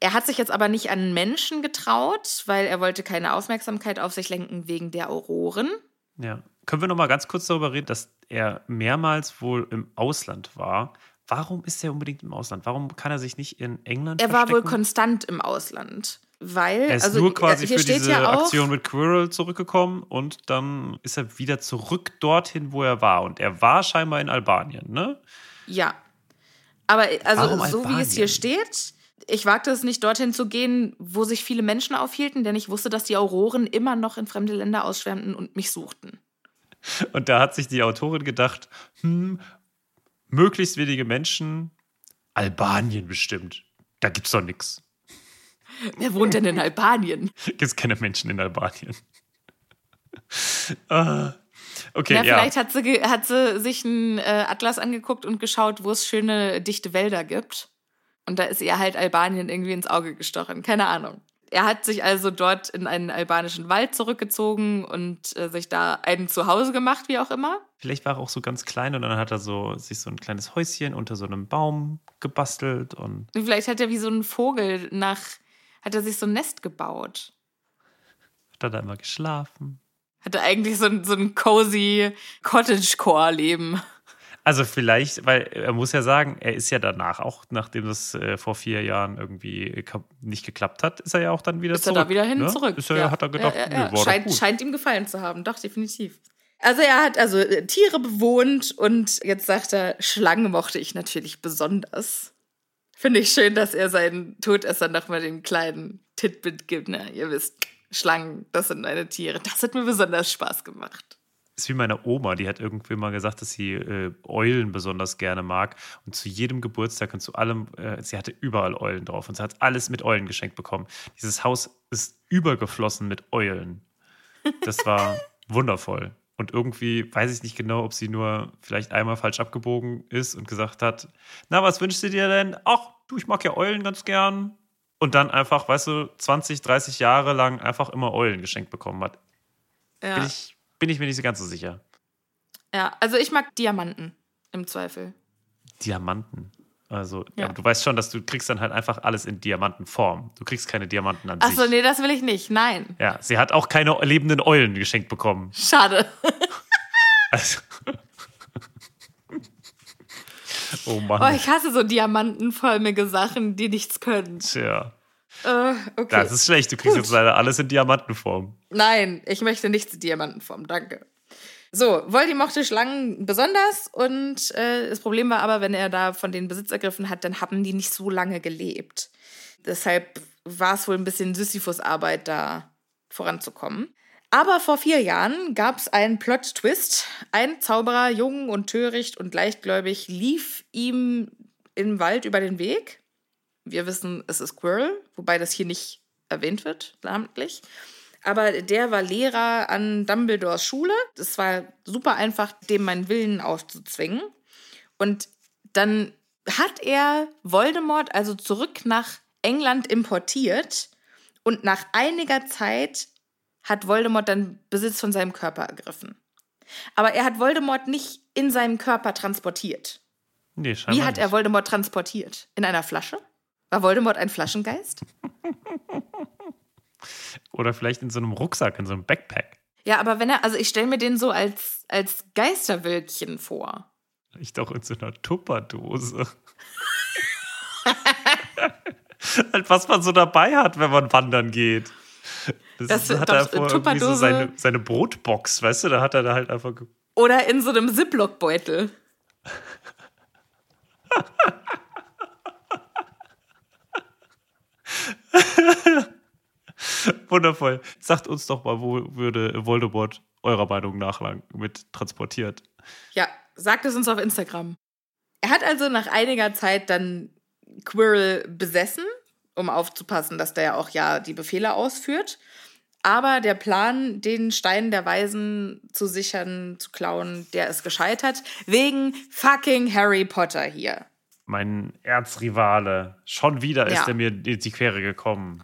Er hat sich jetzt aber nicht an Menschen getraut, weil er wollte keine Aufmerksamkeit auf sich lenken wegen der Auroren. Ja. Können wir noch mal ganz kurz darüber reden, dass er mehrmals wohl im Ausland war? Warum ist er unbedingt im Ausland? Warum kann er sich nicht in England Er war wohl verstecken? konstant im Ausland, weil Er ist also nur quasi hier für steht diese ja auch, Aktion mit Quirrell zurückgekommen und dann ist er wieder zurück dorthin, wo er war. Und er war scheinbar in Albanien, ne? Ja. Aber also Warum so wie es hier Albanien? steht, ich wagte es nicht dorthin zu gehen, wo sich viele Menschen aufhielten, denn ich wusste, dass die Auroren immer noch in fremde Länder ausschwärmten und mich suchten. Und da hat sich die Autorin gedacht, hm, möglichst wenige Menschen, Albanien bestimmt. Da gibt's doch nichts. Wer wohnt denn in Albanien? Gibt's keine Menschen in Albanien. Ah, okay, ja. vielleicht hat sie, hat sie sich einen äh, Atlas angeguckt und geschaut, wo es schöne, dichte Wälder gibt. Und da ist ihr halt Albanien irgendwie ins Auge gestochen. Keine Ahnung. Er hat sich also dort in einen albanischen Wald zurückgezogen und äh, sich da ein Zuhause gemacht, wie auch immer. Vielleicht war er auch so ganz klein und dann hat er so sich so ein kleines Häuschen unter so einem Baum gebastelt und Und vielleicht hat er wie so ein Vogel nach, hat er sich so ein Nest gebaut. hat er da immer geschlafen. Hat er eigentlich so ein, so ein cozy Cottagecore-Leben. Also vielleicht, weil er muss ja sagen, er ist ja danach auch, nachdem das äh, vor vier Jahren irgendwie nicht geklappt hat, ist er ja auch dann wieder Ist er zurück. da wieder hin ne? zurück. Ist er, ja. hat er gedacht, ja, ja, doch Scheint, gut. scheint ihm gefallen zu haben, doch, definitiv. Also er hat also äh, Tiere bewohnt und jetzt sagt er, Schlangen mochte ich natürlich besonders. Finde ich schön, dass er seinen Todesser nochmal den kleinen Titbit gibt. Ne? Ihr wisst, Schlangen, das sind meine Tiere. Das hat mir besonders Spaß gemacht. Ist wie meine Oma, die hat irgendwie mal gesagt, dass sie äh, Eulen besonders gerne mag. Und zu jedem Geburtstag und zu allem, äh, sie hatte überall Eulen drauf. Und sie hat alles mit Eulen geschenkt bekommen. Dieses Haus ist übergeflossen mit Eulen. Das war wundervoll. Und irgendwie weiß ich nicht genau, ob sie nur vielleicht einmal falsch abgebogen ist und gesagt hat, na, was wünschst du dir denn? Ach, du, ich mag ja Eulen ganz gern. Und dann einfach, weißt du, 20, 30 Jahre lang einfach immer Eulen geschenkt bekommen hat. Ja, Bin, ich, bin ich mir nicht so ganz so sicher. ja also ich mag Diamanten im Zweifel. Diamanten. Also, Ja. aber du weißt schon, dass du kriegst dann halt einfach alles in Diamantenform. Du kriegst keine Diamanten an Achso, sich. nee, das will ich nicht. Nein. Ja, sie hat auch keine lebenden Eulen geschenkt bekommen. Schade. Also. oh Mann. Oh, ich hasse so diamantenförmige Sachen, die nichts können. Tja. Äh, okay. Das ist schlecht, du kriegst Gut. jetzt leider alles in Diamantenform. Nein, ich möchte nichts in Diamantenform, danke. So, Voldy mochte Schlangen besonders und äh, das Problem war aber, wenn er da von denen Besitz ergriffen hat, dann haben die nicht so lange gelebt. Deshalb war es wohl ein bisschen Sisyphus-Arbeit, da voranzukommen. Aber vor vier Jahren gab es einen Plot-Twist. Ein Zauberer, jung und töricht und leichtgläubig, lief ihm im Wald über den Weg. Wir wissen, es ist Squirrel, wobei das hier nicht erwähnt wird, namentlich. Aber der war Lehrer an Dumbledores Schule. Es war super einfach, dem meinen Willen aufzuzwingen. Und dann hat er Voldemort also zurück nach England importiert. Und nach einiger Zeit hat Voldemort dann Besitz von seinem Körper ergriffen. Aber er hat Voldemort nicht in seinem Körper transportiert. Nee, Wie hat er. Voldemort transportiert? In einer Flasche? War Voldemort ein Flaschengeist? Oder vielleicht in so einem Rucksack, in so einem Backpack. Ja, aber wenn er, also ich stelle mir den so als, als Geisterwölkchen vor. Vielleicht auch in so einer Tupperdose. halt, was man so dabei hat, wenn man wandern geht. Das, Das ist, hat doch, er vor irgendwie so seine, seine Brotbox, weißt du, da hat er da halt einfach Oder in so einem Ziploc-Beutel. Wundervoll. Sagt uns doch mal, wo würde Voldemort eurer Meinung nach lang mit transportiert? Ja, sagt es uns auf Instagram. Er hat also nach einiger Zeit dann Quirrell besessen, um aufzupassen, dass der ja auch ja die Befehle ausführt. Aber der Plan, den Stein der Weisen zu sichern, zu klauen, der ist gescheitert. Wegen fucking Harry Potter hier. Mein Erzrivale. Schon wieder Ja. ist er mir in die Quere gekommen.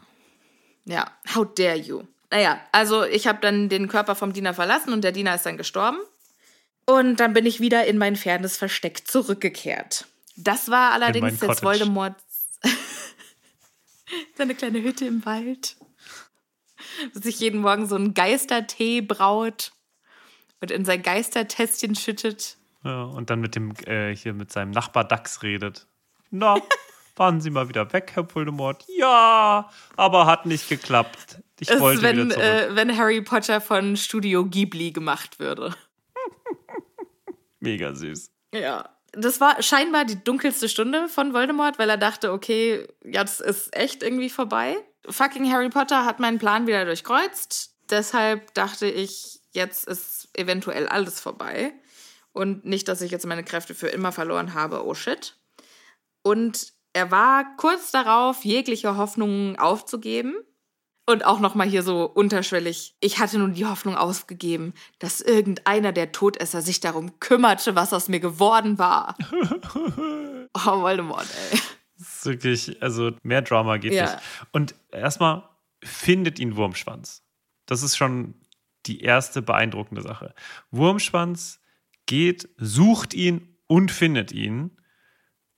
Ja, how dare you? Naja, also ich habe dann den Körper vom Diener verlassen und der Diener ist dann gestorben. Und dann bin ich wieder in mein fernes Versteck zurückgekehrt. Das war allerdings jetzt Cottage. Voldemorts seine kleine Hütte im Wald. Wo sich jeden Morgen so ein Geistertee braut und in sein Geistertässchen schüttet. Ja, und dann mit dem, äh, hier mit seinem Nachbar Dax redet. Na, waren Sie mal wieder weg, Herr Voldemort? Ja, aber hat nicht geklappt. Ich Es ist, wollte wenn, wieder zurück. äh, wenn Harry Potter von Studio Ghibli gemacht würde. Mega süß. Ja. Das war scheinbar die dunkelste Stunde von Voldemort, weil er dachte, okay, jetzt ist echt irgendwie vorbei. Fucking Harry Potter hat meinen Plan wieder durchkreuzt. Deshalb dachte ich, jetzt ist eventuell alles vorbei. Und nicht, dass ich jetzt meine Kräfte für immer verloren habe. Oh shit. Und er war kurz darauf, jegliche Hoffnungen aufzugeben. Und auch nochmal hier so unterschwellig. Ich hatte nun die Hoffnung aufgegeben, dass irgendeiner der Todesser sich darum kümmerte, was aus mir geworden war. oh, Voldemort, ey. Das ist wirklich, also mehr Drama geht Ja. nicht. Und erstmal findet ihn Wurmschwanz. Das ist schon die erste beeindruckende Sache. Wurmschwanz geht, sucht ihn und findet ihn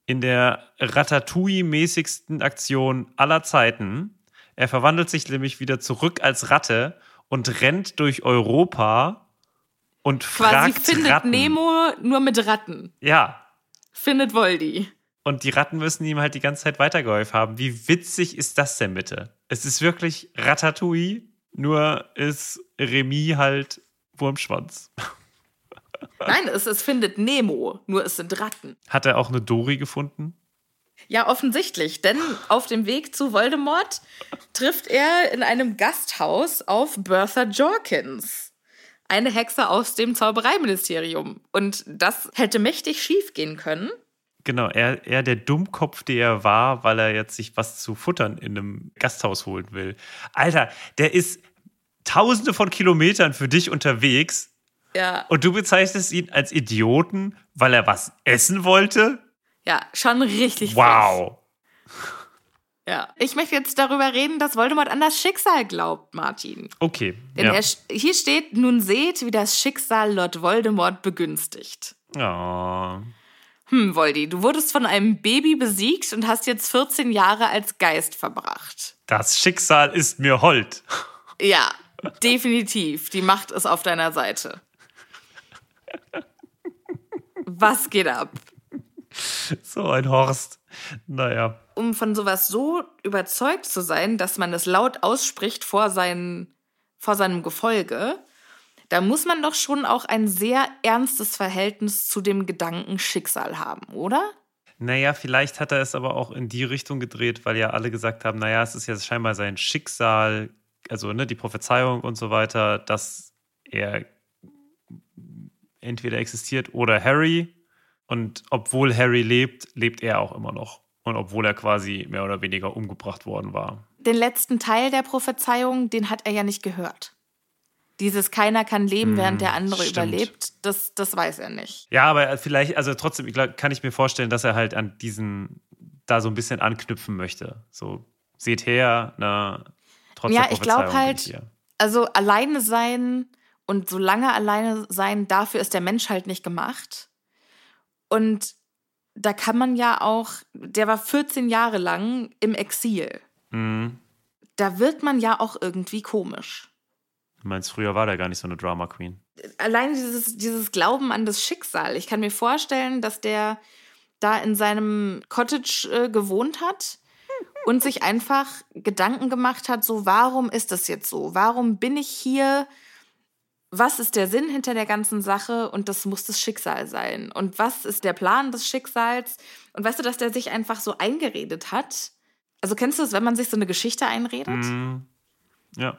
in der Ratatouille-mäßigsten Aktion aller Zeiten. Er verwandelt sich nämlich wieder zurück als Ratte und rennt durch Europa und Quasi fragt findet Ratten. Nemo nur mit Ratten. Ja, Findet Voldy. und die Ratten müssen ihm halt die ganze Zeit weitergeholfen haben. Wie witzig ist das denn bitte? Es ist wirklich Ratatouille, nur ist Remy halt Wurmschwanz. Nein, es, es findet Nemo, nur es sind Ratten. Hat er auch eine Dori gefunden? Ja, offensichtlich, denn auf dem Weg zu Voldemort trifft er in einem Gasthaus auf Bertha Jorkins. Eine Hexe aus dem Zaubereiministerium. Und das hätte mächtig schief gehen können. Genau, er, er der Dummkopf, der er war, weil er jetzt sich was zu futtern in einem Gasthaus holen will. Alter, der ist tausende von Kilometern für dich unterwegs Ja, und du bezeichnest ihn als Idioten, weil er was essen wollte? ja, schon richtig. frech. Wow. Ja. Ich möchte jetzt darüber reden, dass Voldemort an das Schicksal glaubt, Martin. Okay. Denn ja. er, hier steht, nun seht, wie das Schicksal Lord Voldemort begünstigt. Oh. Hm, Voldy, du wurdest von einem Baby besiegt und hast jetzt 14 Jahre als Geist verbracht. Das Schicksal ist mir hold. Ja, definitiv. Die Macht ist auf deiner Seite. Was geht ab? So ein Horst. Naja. um von sowas so überzeugt zu sein, dass man es laut ausspricht vor, seinen, vor seinem Gefolge, da muss man doch schon auch ein sehr ernstes Verhältnis zu dem Gedanken Schicksal haben, oder? Naja, vielleicht hat er es aber auch in die Richtung gedreht, weil ja alle gesagt haben, naja, es ist ja scheinbar sein Schicksal, also ne, die Prophezeiung und so weiter, dass er entweder existiert oder Harry. Und obwohl Harry lebt, lebt er auch immer noch. Und obwohl er quasi mehr oder weniger umgebracht worden war. Den letzten Teil der Prophezeiung, den hat er ja nicht gehört. Dieses keiner kann leben, hm, während der andere stimmt. überlebt, das, das weiß er nicht. Ja, aber vielleicht, also trotzdem kann ich mir vorstellen, dass er halt an diesen da so ein bisschen anknüpfen möchte. So, seht her, na, trotzdem. Ja, ich glaube halt, also alleine sein und so lange alleine sein, dafür ist der Mensch halt nicht gemacht. Und da kann man ja auch, der war 14 Jahre lang im Exil. Mhm. Da wird man ja auch irgendwie komisch. Du meinst, früher war der gar nicht so eine Drama Queen. Allein dieses, dieses Glauben an das Schicksal. Ich kann mir vorstellen, dass der da in seinem Cottage äh, gewohnt hat und sich einfach Gedanken gemacht hat, so warum ist das jetzt so? Warum bin ich hier? Was ist der Sinn hinter der ganzen Sache? Und das muss das Schicksal sein. Und was ist der Plan des Schicksals? Und weißt du, dass der sich einfach so eingeredet hat? Also kennst du es, wenn man sich so eine Geschichte einredet? Mm, ja.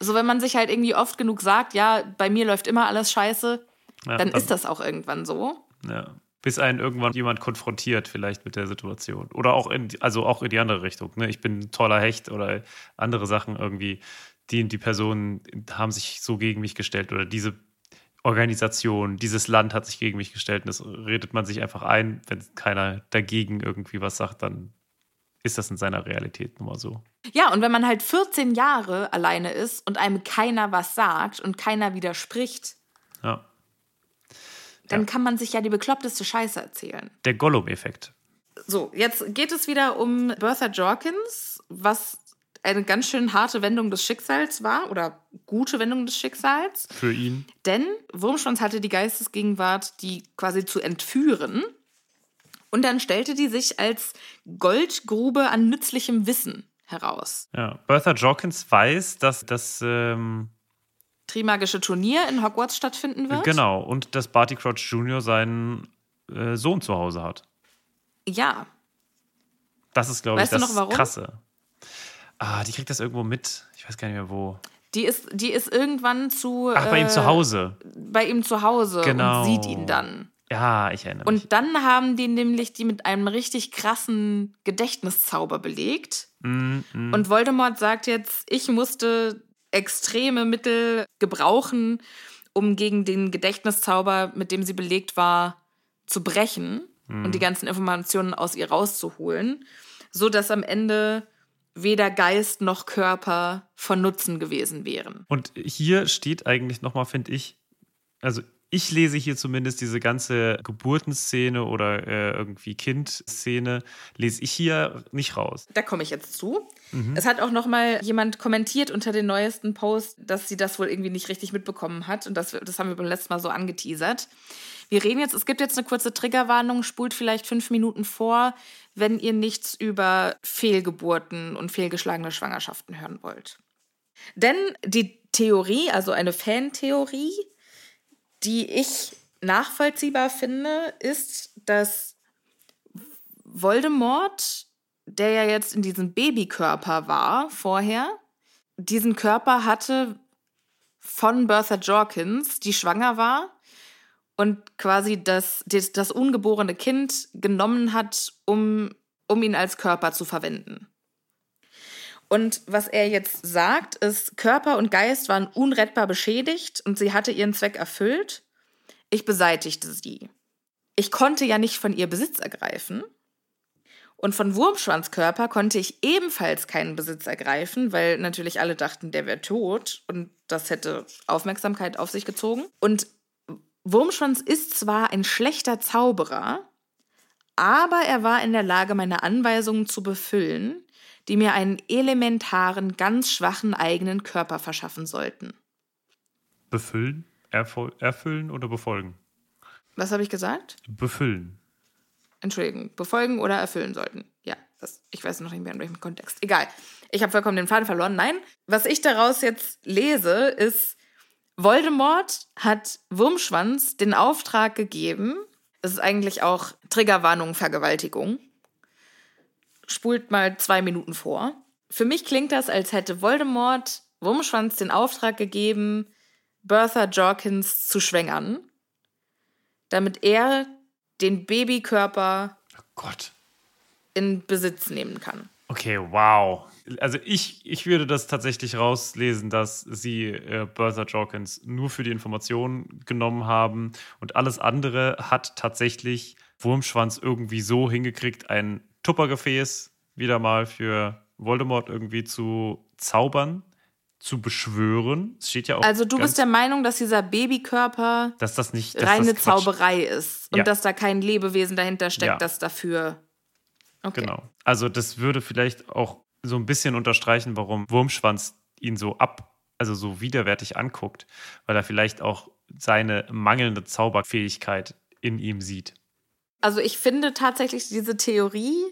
So, wenn man sich halt irgendwie oft genug sagt, ja, bei mir läuft immer alles scheiße, ja, dann, dann ist das auch irgendwann so. Ja. Bis einen irgendwann jemand konfrontiert, vielleicht mit der Situation. Oder auch in, also auch in die andere Richtung. Ne? Ich bin ein toller Hecht oder andere Sachen irgendwie. Die die Personen haben sich so gegen mich gestellt oder diese Organisation, dieses Land hat sich gegen mich gestellt und das redet man sich einfach ein. Wenn keiner dagegen irgendwie was sagt, dann ist das in seiner Realität nun mal so. Ja, und wenn man halt 14 Jahre alleine ist und einem keiner was sagt und keiner widerspricht, ja. dann ja. kann man sich ja die bekloppteste Scheiße erzählen. Der Gollum-Effekt. So, jetzt geht es wieder um Bertha Jorkins, was eine ganz schön harte Wendung des Schicksals war oder gute Wendung des Schicksals. Für ihn. Denn Wurmschwanz hatte die Geistesgegenwart, die quasi zu entführen und dann stellte die sich als Goldgrube an nützlichem Wissen heraus. Ja, Bertha Jorkins weiß, dass das ähm, Trimagische Turnier in Hogwarts stattfinden wird. Genau, und dass Barty Crouch Jr. seinen äh, Sohn zu Hause hat. Ja. Das ist, glaube ich, das Krasse. Ah, die kriegt das irgendwo mit. Ich weiß gar nicht mehr wo. Die ist, die ist irgendwann zu. Ach, bei äh, ihm zu Hause. Bei ihm zu Hause genau. und sieht ihn dann. Ja, ich erinnere mich. Und dann haben die nämlich die mit einem richtig krassen Gedächtniszauber belegt. Mm, mm. Und Voldemort sagt jetzt, ich musste extreme Mittel gebrauchen, um gegen den Gedächtniszauber, mit dem sie belegt war, zu brechen mm. und die ganzen Informationen aus ihr rauszuholen, so dass am Ende weder Geist noch Körper von Nutzen gewesen wären. Und hier steht eigentlich nochmal, finde ich, also ich lese hier zumindest diese ganze Geburtenszene oder äh, irgendwie Kindszene, lese ich hier nicht raus. Da komme ich jetzt zu. Mhm. Es hat auch noch mal jemand kommentiert unter den neuesten Post, dass sie das wohl irgendwie nicht richtig mitbekommen hat. Und das, das haben wir beim letzten Mal so angeteasert. Wir reden jetzt, es gibt jetzt eine kurze Triggerwarnung, spult vielleicht fünf Minuten vor, wenn ihr nichts über Fehlgeburten und fehlgeschlagene Schwangerschaften hören wollt. Denn die Theorie, also eine Fantheorie, die ich nachvollziehbar finde, ist, dass Voldemort, der ja jetzt in diesem Babykörper war vorher, diesen Körper hatte von Bertha Jorkins, die schwanger war und quasi das, das, das ungeborene Kind genommen hat, um, um ihn als Körper zu verwenden. Und was er jetzt sagt, ist, Körper und Geist waren unrettbar beschädigt und sie hatte ihren Zweck erfüllt. Ich beseitigte sie. Ich konnte ja nicht von ihr Besitz ergreifen. Und von Wurmschwanzkörper konnte ich ebenfalls keinen Besitz ergreifen, weil natürlich alle dachten, der wäre tot und das hätte Aufmerksamkeit auf sich gezogen. Und Wurmschwanz ist zwar ein schlechter Zauberer, aber er war in der Lage, meine Anweisungen zu befüllen die mir einen elementaren, ganz schwachen eigenen Körper verschaffen sollten. Befüllen? erfüllen oder befolgen? Was habe ich gesagt? Befüllen. Entschuldigung, befolgen oder erfüllen sollten. Ja. Das, ich weiß noch nicht mehr in welchem Kontext. Egal. Ich habe vollkommen den Faden verloren. Nein, was ich daraus jetzt lese, ist, Voldemort hat Wurmschwanz den Auftrag gegeben. Es ist eigentlich auch Triggerwarnung Vergewaltigung. Spult mal zwei Minuten vor. Für mich klingt das, als hätte Voldemort Wurmschwanz den Auftrag gegeben, Bertha Jorkins zu schwängern, damit er den Babykörper Oh Gott. in Besitz nehmen kann. Okay, wow. Also ich, ich würde das tatsächlich rauslesen, dass sie äh, Bertha Jorkins nur für die Informationen genommen haben und alles andere hat tatsächlich Wurmschwanz irgendwie so hingekriegt, ein Tuppergefäß wieder mal für Voldemort irgendwie zu zaubern, zu beschwören. Es steht ja auch Also du bist der Meinung, dass dieser Babykörper dass das nicht dass reine das Zauberei ist und Ja. dass da kein Lebewesen dahinter steckt, Ja. das dafür. Okay. Genau. Also das würde vielleicht auch so ein bisschen unterstreichen, warum Wurmschwanz ihn so ab, also so widerwärtig anguckt, weil er vielleicht auch seine mangelnde Zauberfähigkeit in ihm sieht. Also ich finde tatsächlich diese Theorie,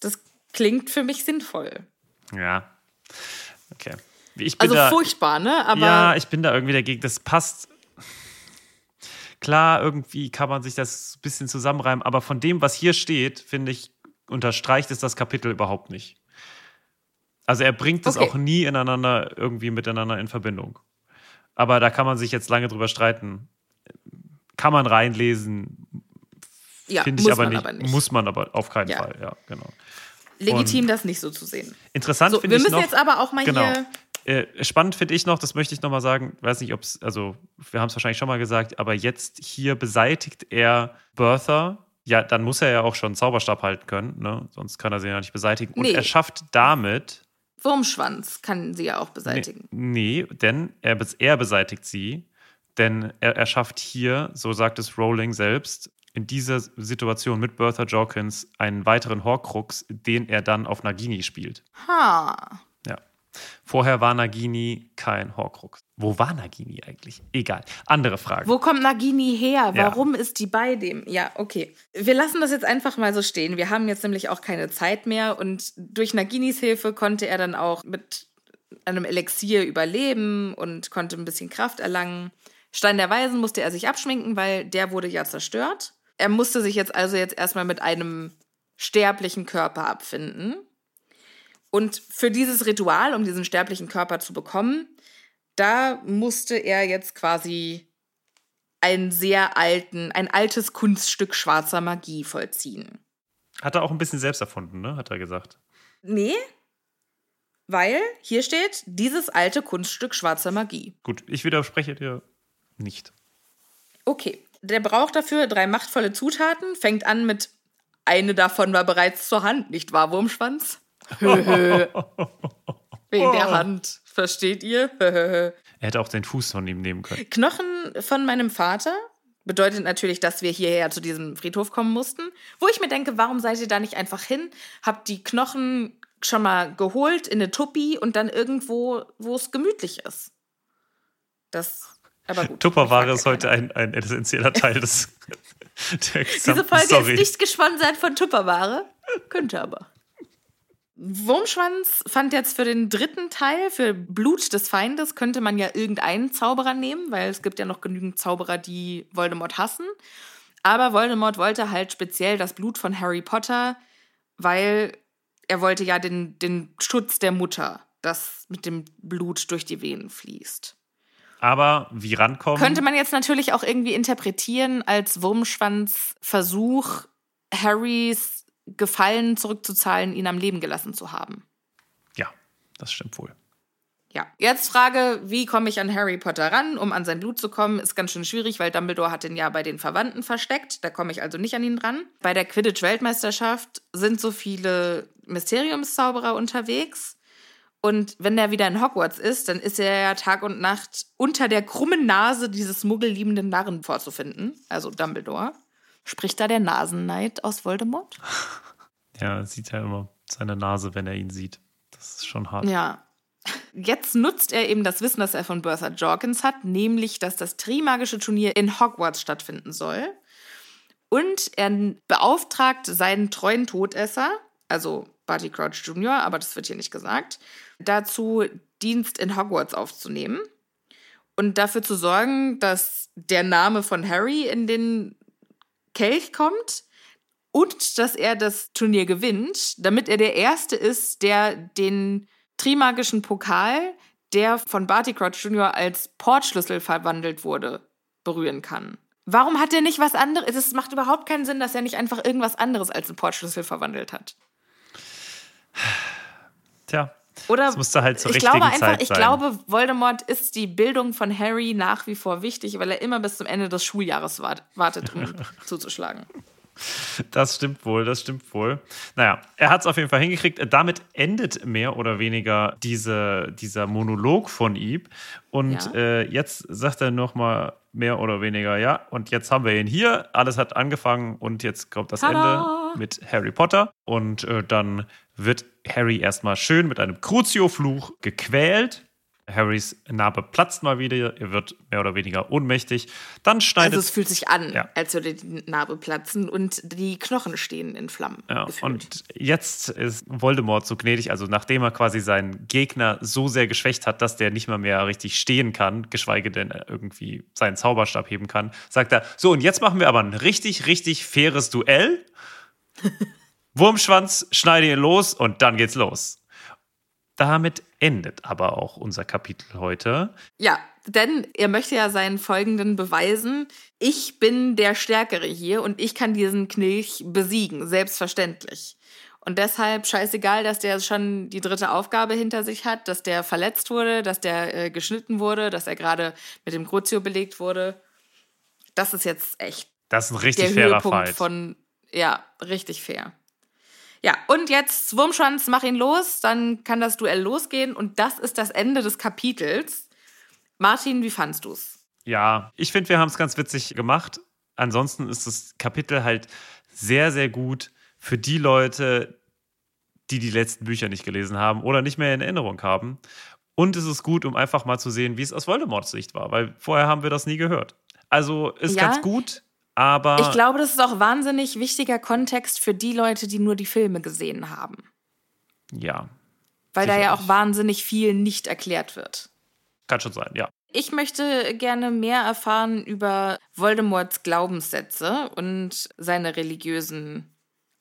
das klingt für mich sinnvoll. Ja. Okay. Ich bin Also da, furchtbar, ne? Aber ja, ich bin da irgendwie dagegen. Das passt. Klar, irgendwie kann man sich das ein bisschen zusammenreimen, aber von dem, was hier steht, finde ich, unterstreicht es das Kapitel überhaupt nicht. Also er bringt es Okay. auch nie ineinander irgendwie miteinander in Verbindung. Aber da kann man sich jetzt lange drüber streiten. Kann man reinlesen, ja, finde muss ich aber man nicht, aber nicht. Muss man aber auf keinen Ja. Fall, ja, genau. Legitim, das nicht so zu sehen. Interessant So, finde wir ich müssen noch. jetzt aber auch mal genau. hier. Äh, spannend finde ich noch, das möchte ich nochmal sagen, weiß nicht, ob es, also wir haben es wahrscheinlich schon mal gesagt, aber jetzt hier beseitigt er Bertha. Ja, dann muss er ja auch schon einen Zauberstab halten können, ne? sonst kann er sie ja nicht beseitigen. Und Nee. er schafft damit, Wurmschwanz kann sie ja auch beseitigen. nee, denn er, er beseitigt sie, denn er, er schafft hier, so sagt es Rowling selbst, in dieser Situation mit Bertha Jorkins einen weiteren Horcrux, den er dann auf Nagini spielt. Ha. Ja. Vorher war Nagini kein Horcrux. Wo war Nagini eigentlich? Egal. Andere Frage. Wo kommt Nagini her? Ja. Warum ist die bei dem? Ja, okay. Wir lassen das jetzt einfach mal so stehen. Wir haben jetzt nämlich auch keine Zeit mehr und durch Naginis Hilfe konnte er dann auch mit einem Elixier überleben und konnte ein bisschen Kraft erlangen. Stein der Weisen musste er sich abschminken, weil der wurde ja zerstört. Er musste sich jetzt also jetzt erstmal mit einem sterblichen Körper abfinden. Und für dieses Ritual, um diesen sterblichen Körper zu bekommen, da musste er jetzt quasi einen sehr alten, ein altes Kunststück schwarzer Magie vollziehen. Hat er auch ein bisschen selbst erfunden, ne? Hat er gesagt. Nee, weil hier steht dieses alte Kunststück schwarzer Magie. Gut, ich widerspreche dir nicht. Okay, der braucht dafür drei machtvolle Zutaten, fängt an mit eine davon war bereits zur Hand, nicht wahr, Wurmschwanz? Wegen der Hand, versteht ihr? Er hätte auch den Fuß von ihm nehmen können. Knochen von meinem Vater bedeutet natürlich, dass wir hierher zu diesem Friedhof kommen mussten. Wo ich mir denke, warum seid ihr da nicht einfach hin? Habt die Knochen schon mal geholt in eine Tuppi und dann irgendwo, wo es gemütlich ist. Das, aber gut. Tupperware ist heute ein, ein essentieller Teil des der Diese Folge Story. ist nicht gesponsert von Tupperware. Könnte aber. Wurmschwanz fand jetzt für den dritten Teil, für Blut des Feindes, könnte man ja irgendeinen Zauberer nehmen, weil es gibt ja noch genügend Zauberer, die Voldemort hassen. Aber Voldemort wollte halt speziell das Blut von Harry Potter, weil er wollte ja den, den Schutz der Mutter, das mit dem Blut durch die Venen fließt. Aber wie rankommen? Könnte man jetzt natürlich auch irgendwie interpretieren als Wurmschwanz Versuch, Harrys Gefallen zurückzuzahlen, ihn am Leben gelassen zu haben. ja, das stimmt wohl. Ja, jetzt Frage, wie komme ich an Harry Potter ran, um an sein Blut zu kommen, ist ganz schön schwierig, weil Dumbledore hat ihn ja bei den Verwandten versteckt. Da komme ich also nicht an ihn dran. Bei der Quidditch-Weltmeisterschaft sind so viele Mysteriumszauberer unterwegs. Und wenn er wieder in Hogwarts ist, dann ist er ja Tag und Nacht unter der krummen Nase dieses muggelliebenden Narren vorzufinden, also Dumbledore. Spricht da der Nasenneid aus Voldemort? Ja, er sieht ja immer seine Nase, wenn er ihn sieht. Das ist schon hart. Ja. Jetzt nutzt er eben das Wissen, das er von Bertha Jorkins hat, nämlich, dass das Trimagische Turnier in Hogwarts stattfinden soll. Und er beauftragt seinen treuen Todesser, also Barty Crouch Jr., aber das wird hier nicht gesagt, dazu Dienst in Hogwarts aufzunehmen und dafür zu sorgen, dass der Name von Harry in den Kelch kommt und dass er das Turnier gewinnt, damit er der Erste ist, der den Trimagischen Pokal, der von Barty Crouch Jr. als Portschlüssel verwandelt wurde, berühren kann. Warum hat er nicht was anderes? Es macht überhaupt keinen Sinn, dass er nicht einfach irgendwas anderes als einen Portschlüssel verwandelt hat. Tja. Oder das musste halt zur ich richtigen glaube einfach, Zeit ich sein. glaube, Voldemort ist die Bildung von Harry nach wie vor wichtig, weil er immer bis zum Ende des Schuljahres wart, wartet, um zuzuschlagen. Das stimmt wohl, das stimmt wohl. Naja, er hat es auf jeden Fall hingekriegt. Damit endet mehr oder weniger diese, dieser Monolog von ihm. Und Ja. äh, jetzt sagt er nochmal mehr oder weniger, ja, und jetzt haben wir ihn hier. Alles hat angefangen und jetzt kommt das Tada! Ende mit Harry Potter. Und äh, dann wird Harry erstmal schön mit einem Crucio-Fluch gequält. Harrys Narbe platzt mal wieder, er wird mehr oder weniger ohnmächtig. Dann schneidet Also es fühlt sich an, Ja. als würde die Narbe platzen und die Knochen stehen in Flammen. Ja, und jetzt ist Voldemort so gnädig, also nachdem er quasi seinen Gegner so sehr geschwächt hat, dass der nicht mal mehr richtig stehen kann, geschweige denn irgendwie seinen Zauberstab heben kann, sagt er, so und jetzt machen wir aber ein richtig, richtig faires Duell. Wurmschwanz, schneide ihn los und dann geht's los. Damit endet aber auch unser Kapitel heute. Ja, denn er möchte ja seinen Folgenden beweisen, ich bin der Stärkere hier und ich kann diesen Knilch besiegen, selbstverständlich. Und deshalb scheißegal, dass der schon die dritte Aufgabe hinter sich hat, dass der verletzt wurde, dass der äh, geschnitten wurde, dass er gerade mit dem Crucio belegt wurde. Das ist jetzt echt Das ist ein der richtig fairer Höhepunkt Fight. von, ja, richtig fair. Ja, und jetzt Wurmschwanz, mach ihn los, dann kann das Duell losgehen und das ist das Ende des Kapitels. Martin, wie fandst du's? Ja, ich finde, wir haben es ganz witzig gemacht. Ansonsten ist das Kapitel halt sehr, sehr gut für die Leute, die die letzten Bücher nicht gelesen haben oder nicht mehr in Erinnerung haben. Und es ist gut, um einfach mal zu sehen, wie es aus Voldemorts Sicht war, weil vorher haben wir das nie gehört. Also ist Ja. ganz gut, aber Ich glaube, das ist auch wahnsinnig wichtiger Kontext für die Leute, die nur die Filme gesehen haben. ja, Weil da ja auch wahnsinnig viel nicht erklärt wird. kann schon sein, ja. Ich möchte gerne mehr erfahren über Voldemorts Glaubenssätze und seine religiösen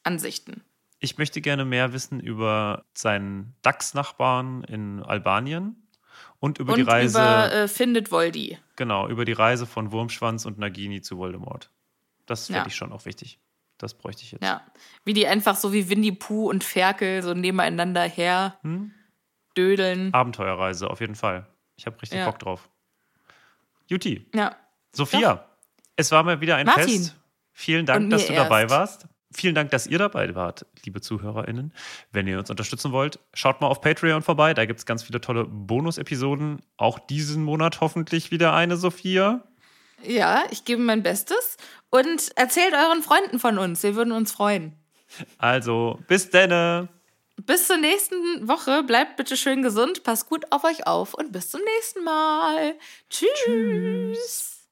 Ansichten. Ich möchte gerne mehr wissen über seinen Dachs-Nachbarn in Albanien und über und die Reise, über äh, Findet Voldy. genau, über die Reise von Wurmschwanz und Nagini zu Voldemort. Das fände Ja. ich schon auch wichtig. Das bräuchte ich jetzt. Ja. Wie die einfach so wie Winnie Pooh und Ferkel so nebeneinander her Hm? dödeln. Abenteuerreise, auf jeden Fall. Ich habe richtig Ja. Bock drauf. Juti, Ja. Sophia, es war mal wieder ein Martin. Fest. Vielen Dank, dass du dabei erst. warst. Vielen Dank, dass ihr dabei wart, liebe ZuhörerInnen. Wenn ihr uns unterstützen wollt, schaut mal auf Patreon vorbei. Da gibt es ganz viele tolle Bonus-Episoden. Auch diesen Monat hoffentlich wieder eine, Sophia. Ja, ich gebe mein Bestes. Und erzählt euren Freunden von uns. Wir würden uns freuen. Also, bis denne. Bis zur nächsten Woche. Bleibt bitte schön gesund. Passt gut auf euch auf. Und bis zum nächsten Mal. Tschüss.